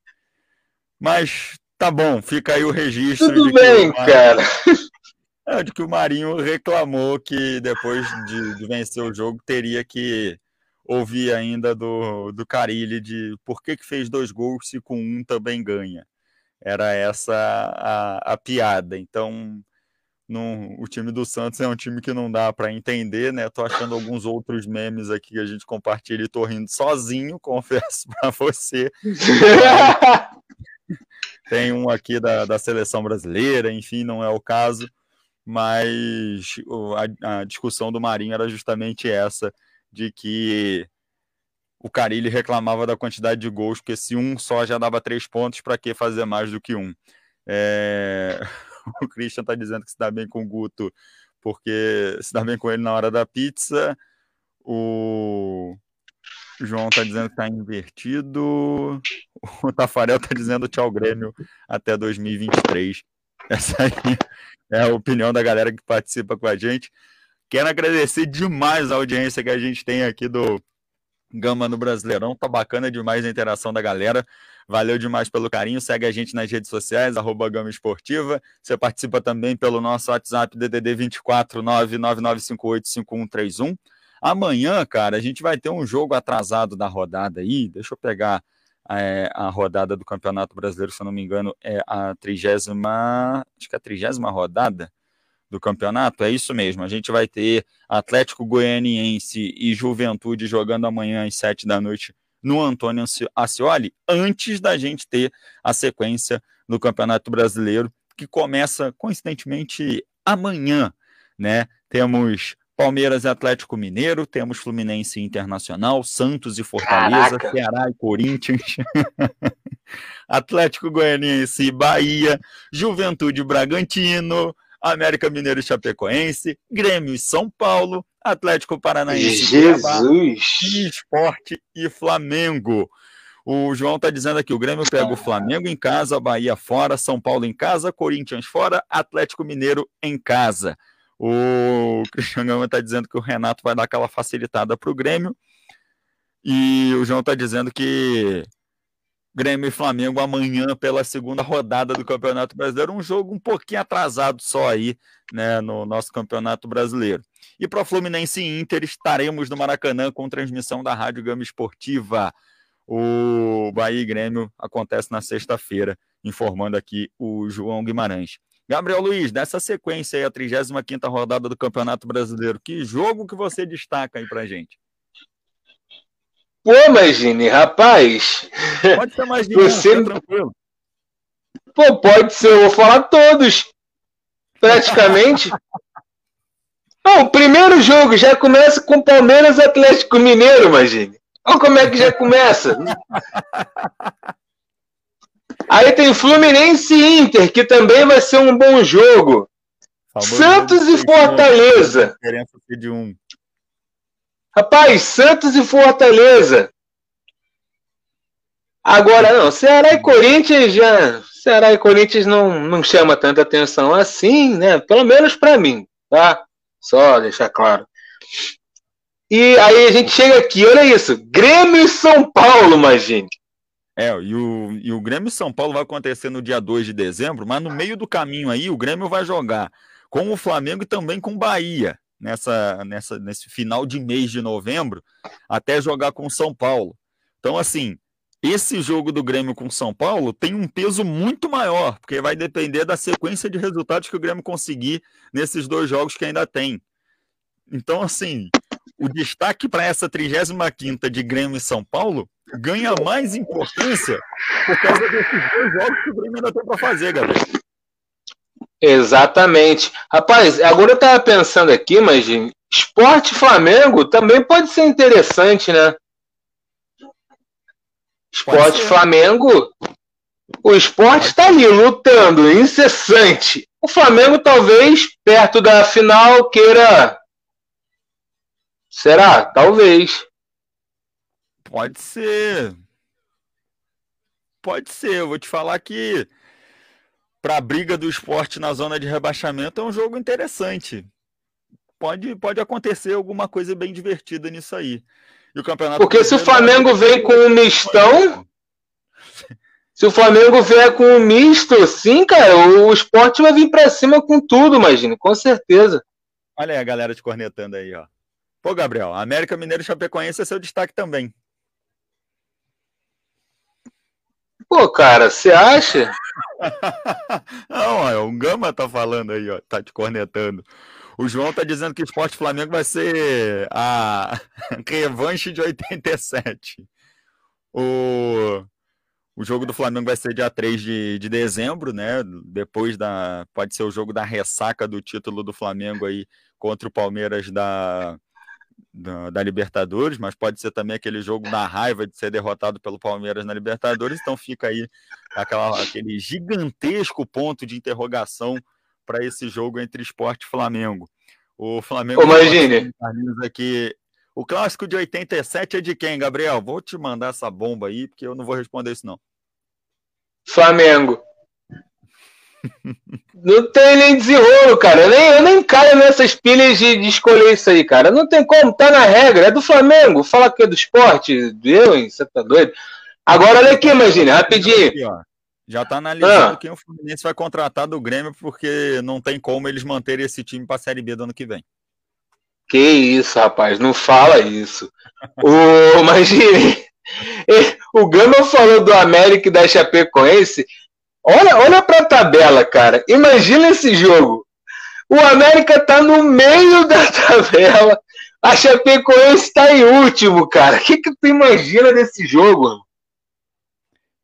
Speaker 1: Mas tá bom, fica aí o registro.
Speaker 3: Tudo bem, Marinho... cara.
Speaker 1: É, de que o Marinho reclamou que depois de, de, vencer o jogo teria que ouvir ainda do, do Carilli de por que, que fez dois gols se com um também ganha. Era essa a, a piada. Então não, o time do Santos é um time que não dá para entender, né? Tô achando alguns outros memes aqui que a gente compartilha e tô rindo sozinho, *laughs* confesso para você. *laughs* Tem um aqui da, da seleção brasileira, enfim, não é o caso, mas a, a discussão do Marinho era justamente essa, de que o Carilli reclamava da quantidade de gols, porque se um só já dava três pontos, para que fazer mais do que um? É... *laughs* o Christian tá dizendo que se dá bem com o Guto porque se dá bem com ele na hora da pizza. O João tá dizendo que tá invertido. O Tafarel tá dizendo tchau Grêmio até 2023. Essa aí é a opinião da galera que participa com a gente. Quero agradecer demais a audiência que a gente tem aqui do Gama no Brasileirão. Tá bacana demais a interação da galera. Valeu demais pelo carinho. Segue a gente nas redes sociais, arroba Gama Esportiva. Você participa também pelo nosso WhatsApp DDD 24 999585131. Amanhã, cara, a gente vai ter um jogo atrasado da rodada aí. Deixa eu pegar é, a rodada do Campeonato Brasileiro, se eu não me engano, é a trigésima. Acho que é a trigésima rodada do campeonato. É isso mesmo. A gente vai ter Atlético Goianiense e Juventude jogando amanhã às sete da noite no Antônio Ascioli, antes da gente ter a sequência no Campeonato Brasileiro, que começa, coincidentemente, amanhã, né? Temos Palmeiras e Atlético Mineiro, temos Fluminense e Internacional, Santos e Fortaleza, Caraca. Ceará e Corinthians, *laughs* Atlético Goianiense e Bahia, Juventude Bragantino, América Mineiro e Chapecoense, Grêmio e São Paulo, Atlético Paranaense
Speaker 3: Jesus.
Speaker 1: e Esporte e Flamengo. O João está dizendo aqui: o Grêmio pega o Flamengo em casa, Bahia fora, São Paulo em casa, Corinthians fora, Atlético Mineiro em casa. O Cristiano Gama está dizendo que o Renato vai dar aquela facilitada para o Grêmio. E o João está dizendo que Grêmio e Flamengo amanhã pela segunda rodada do Campeonato Brasileiro, um jogo um pouquinho atrasado só aí, né, no nosso Campeonato Brasileiro. E para Fluminense e Inter estaremos no Maracanã com transmissão da Rádio Gama Esportiva. O Bahia e Grêmio acontece na sexta-feira, informando aqui o João Guimarães. Gabriel Luiz, dessa sequência aí, a 35ª rodada do Campeonato Brasileiro, que jogo que você destaca aí pra gente?
Speaker 3: Pô, imagine, rapaz.
Speaker 1: Pode ser mais de você... tranquilo.
Speaker 3: Pô, pode ser, eu vou falar todos. Praticamente. *laughs* Não, o primeiro jogo já começa com Palmeiras Atlético Mineiro, imagine. Olha como é que já começa. *laughs* Aí tem Fluminense e Inter, que também vai ser um bom jogo. Santos e Fortaleza. Diferença de um. Rapaz, Santos e Fortaleza. Agora, não, Ceará e Corinthians já. Ceará e Corinthians não, não chama tanta atenção assim, né? Pelo menos para mim, tá? Só deixar claro. E aí a gente chega aqui, olha isso. Grêmio e São Paulo, imagine.
Speaker 1: É, e o, e o Grêmio São Paulo vai acontecer no dia 2 de dezembro, mas no meio do caminho aí o Grêmio vai jogar com o Flamengo e também com o Bahia nessa, nessa, nesse final de mês de novembro, até jogar com São Paulo. Então, assim, esse jogo do Grêmio com São Paulo tem um peso muito maior, porque vai depender da sequência de resultados que o Grêmio conseguir nesses dois jogos que ainda tem. Então, assim, o destaque para essa 35 de Grêmio e São Paulo ganha mais importância por causa desses dois jogos que o Grêmio ainda tem para fazer, galera.
Speaker 3: Exatamente. Rapaz, agora eu tava pensando aqui, mas esporte Flamengo também pode ser interessante, né? Esporte Flamengo. O esporte está ali lutando, incessante. O Flamengo talvez perto da final queira. Será? Talvez.
Speaker 1: Pode ser. Pode ser. Eu vou te falar que para a briga do esporte na zona de rebaixamento é um jogo interessante. Pode, pode acontecer alguma coisa bem divertida nisso aí.
Speaker 3: E o campeonato Porque se o Flamengo vem com um mistão, se o Flamengo vier com um misto, sim, cara, o esporte vai vir para cima com tudo, imagina, com certeza.
Speaker 1: Olha aí a galera te cornetando aí, ó. Pô, Gabriel, América Mineiro e Chapecoense é seu destaque também.
Speaker 3: Pô, cara, você acha? *laughs*
Speaker 1: Não, é, o Gama tá falando aí, ó, tá te cornetando. O João tá dizendo que o Esporte Flamengo vai ser a *laughs* revanche de 87. O, o jogo do Flamengo vai ser dia 3 de, de dezembro, né? Depois da. Pode ser o jogo da ressaca do título do Flamengo aí contra o Palmeiras da, da, da, Libertadores, mas pode ser também aquele jogo da raiva de ser derrotado pelo Palmeiras na Libertadores. Então fica aí aquela, aquele gigantesco ponto de interrogação para esse jogo entre Esporte e Flamengo. O Flamengo.
Speaker 3: Imagine.
Speaker 1: Aqui, o clássico de 87 é de quem, Gabriel? Vou te mandar essa bomba aí, porque eu não vou responder isso, não.
Speaker 3: Flamengo. Não tem nem desenrolo, cara. Eu nem, eu nem caio nessas pilhas de, de, escolher isso aí, cara. Não tem como, tá na regra. É do Flamengo. Fala que é do esporte, eu, hein? Você tá doido? Agora, olha aqui, imagina, rapidinho. Aqui,
Speaker 1: Já tá analisando ah. quem o Fluminense vai contratar do Grêmio, porque não tem como eles manterem esse time pra Série B do ano que vem.
Speaker 3: Que isso, rapaz, não fala isso. o, *laughs* imagine, *laughs* o Gama falou do América e da Chapecoense. Olha, olha para a tabela, cara. Imagina esse jogo. O América tá no meio da *laughs* tabela. A Chapecoense está em último, cara. O que, que tu imagina desse jogo?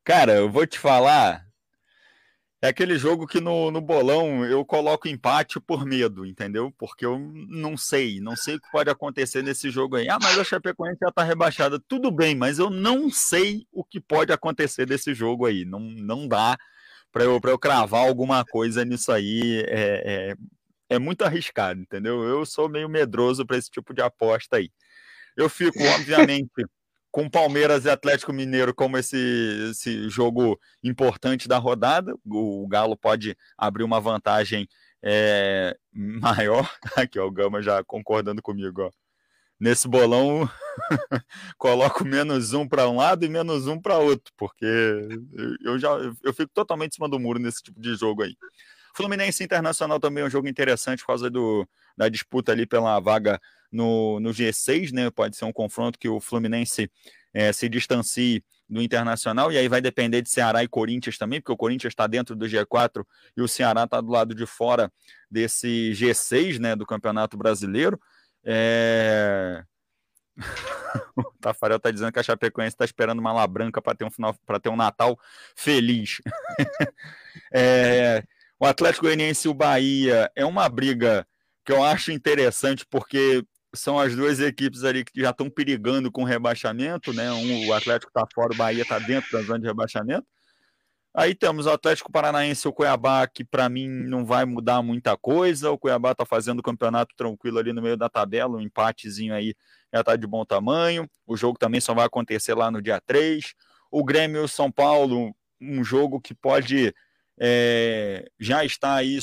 Speaker 1: Cara, eu vou te falar. É aquele jogo que no, no bolão eu coloco empate por medo, entendeu? Porque eu não sei, não sei o que pode acontecer nesse jogo aí. Ah, mas a Chapecoense já tá rebaixada. Tudo bem, mas eu não sei o que pode acontecer desse jogo aí. Não, não dá para eu, eu cravar alguma coisa nisso aí é, é, é muito arriscado, entendeu? Eu sou meio medroso para esse tipo de aposta aí. Eu fico, obviamente, *laughs* com Palmeiras e Atlético Mineiro como esse, esse jogo importante da rodada. O Galo pode abrir uma vantagem é, *laughs* maior. Aqui, ó, o Gama já concordando comigo, ó nesse bolão *laughs* coloco menos um para um lado e menos um para outro, porque eu já eu fico totalmente em cima do muro nesse tipo de jogo aí. Fluminense Internacional também é um jogo interessante por causa do, da disputa ali pela vaga no, no G6, né? Pode ser um confronto que o Fluminense é, se distancie do Internacional, e aí vai depender de Ceará e Corinthians também, porque o Corinthians está dentro do G4 e o Ceará está do lado de fora desse G6, né, do Campeonato Brasileiro. É... *laughs* o Tafarel está dizendo que a Chapecoense está esperando uma labranca para ter um final, para ter um Natal feliz. *laughs* é, o Atlético Goianiense e o Bahia é uma briga que eu acho interessante porque são as duas equipes ali que já estão perigando com rebaixamento, né? Um, o Atlético está fora, o Bahia está dentro da zona de rebaixamento. Aí temos o Atlético Paranaense e o Cuiabá, que para mim não vai mudar muita coisa. O Cuiabá está fazendo o campeonato tranquilo ali no meio da tabela, um empatezinho aí já está de bom tamanho. O jogo também só vai acontecer lá no dia 3. O Grêmio São Paulo, um jogo que pode é, já estar aí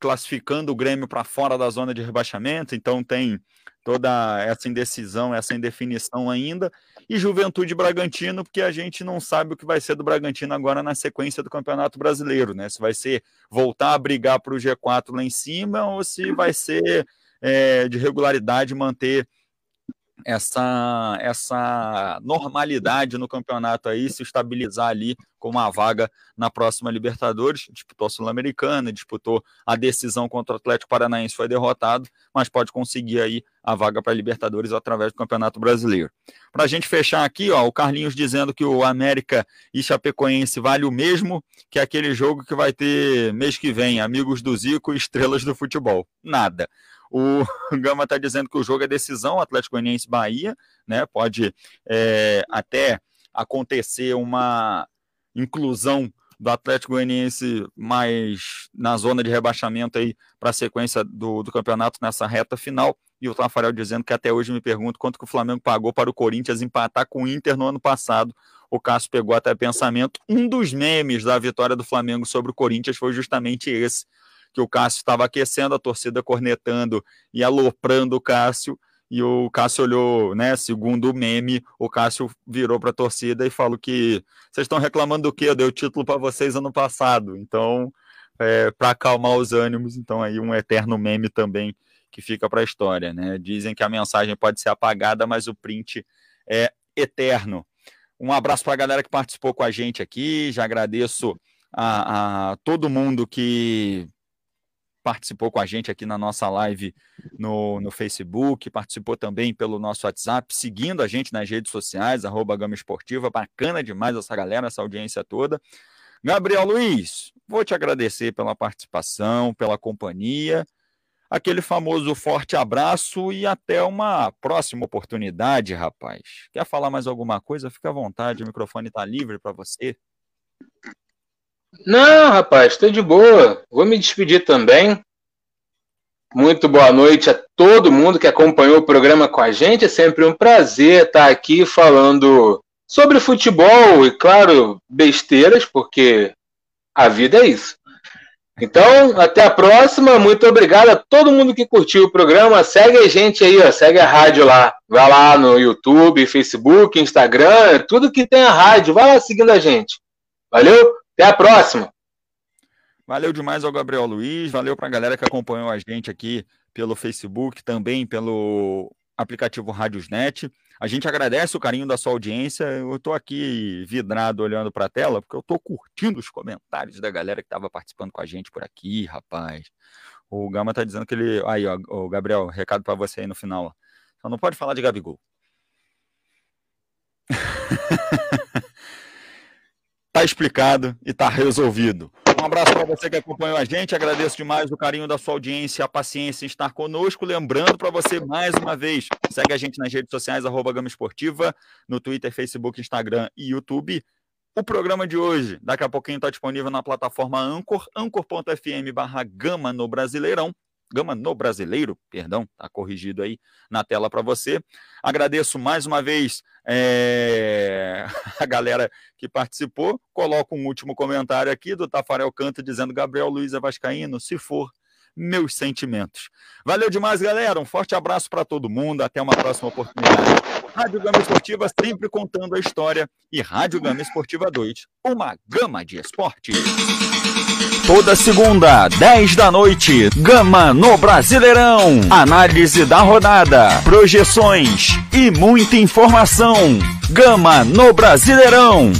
Speaker 1: classificando o Grêmio para fora da zona de rebaixamento, então tem toda essa indecisão, essa indefinição ainda, e Juventude Bragantino, porque a gente não sabe o que vai ser do Bragantino agora na sequência do Campeonato Brasileiro, né? Se vai ser voltar a brigar para o G4 lá em cima ou se vai ser é, de regularidade manter essa, essa normalidade no campeonato aí, se estabilizar ali com uma vaga na próxima Libertadores. Disputou a Sul-Americana, disputou a decisão contra o Atlético Paranaense, foi derrotado, mas pode conseguir aí a vaga para Libertadores através do Campeonato Brasileiro. Para a gente fechar aqui, ó, o Carlinhos dizendo que o América e Chapecoense vale o mesmo que aquele jogo que vai ter mês que vem, Amigos do Zico e Estrelas do Futebol. Nada. O *laughs* Gama está dizendo que o jogo é decisão, Atlético Goianiense Bahia, né? Pode é, até acontecer uma inclusão do Atlético Goianiense mais na zona de rebaixamento aí para a sequência do, do campeonato nessa reta final. E o Tafarel dizendo que até hoje me pergunto quanto que o Flamengo pagou para o Corinthians empatar com o Inter no ano passado. O Cássio pegou até pensamento. Um dos memes da vitória do Flamengo sobre o Corinthians foi justamente esse que o Cássio estava aquecendo, a torcida cornetando e aloprando o Cássio. E o Cássio olhou, né? Segundo o meme, o Cássio virou para a torcida e falou que vocês estão reclamando do quê? Eu dei o título para vocês ano passado. Então, é, para acalmar os ânimos, então aí um eterno meme também que fica para a história, né? Dizem que a mensagem pode ser apagada, mas o print é eterno. Um abraço para a galera que participou com a gente aqui. Já agradeço a, a todo mundo que participou com a gente aqui na nossa live no, no Facebook, participou também pelo nosso WhatsApp, seguindo a gente nas redes sociais, arroba Gama Esportiva, bacana demais essa galera, essa audiência toda. Gabriel Luiz, vou te agradecer pela participação, pela companhia, aquele famoso forte abraço e até uma próxima oportunidade, rapaz. Quer falar mais alguma coisa? Fica à vontade, o microfone está livre para você.
Speaker 3: Não, rapaz, estou de boa. Vou me despedir também. Muito boa noite a todo mundo que acompanhou o programa com a gente. É sempre um prazer estar aqui falando sobre futebol e, claro, besteiras, porque a vida é isso. Então, até a próxima. Muito obrigado a todo mundo que curtiu o programa. Segue a gente aí, ó, segue a rádio lá. Vai lá no YouTube, Facebook, Instagram, tudo que tem a rádio. Vai lá seguindo a gente. Valeu? Até a próxima.
Speaker 1: Valeu demais ao Gabriel Luiz, valeu para a galera que acompanhou a gente aqui pelo Facebook, também pelo aplicativo Rádiosnet. A gente agradece o carinho da sua audiência. Eu estou aqui vidrado olhando para a tela, porque eu estou curtindo os comentários da galera que estava participando com a gente por aqui, rapaz. O Gama está dizendo que ele. Aí, ó, o Gabriel, recado para você aí no final. Só não pode falar de Gabigol. *laughs* Tá explicado e tá resolvido. Um abraço para você que acompanhou a gente. Agradeço demais o carinho da sua audiência, a paciência em estar conosco. Lembrando para você, mais uma vez, segue a gente nas redes sociais, arroba Gama Esportiva, no Twitter, Facebook, Instagram e YouTube. O programa de hoje, daqui a pouquinho, está disponível na plataforma Anchor, anchor.fm barra Gama no Brasileirão. Gama no Brasileiro, perdão, tá corrigido aí na tela para você. Agradeço mais uma vez é... *laughs* a galera que participou. Coloco um último comentário aqui do Tafarel Canto dizendo Gabriel Luiz é Vascaíno, se for, meus sentimentos. Valeu demais, galera. Um forte abraço para todo mundo. Até uma próxima oportunidade. Rádio Gama Esportiva sempre contando a história e Rádio Gama Esportiva 2, uma gama de esporte.
Speaker 2: Toda segunda, 10 da noite, Gama no Brasileirão. Análise da rodada, projeções e muita informação. Gama no Brasileirão.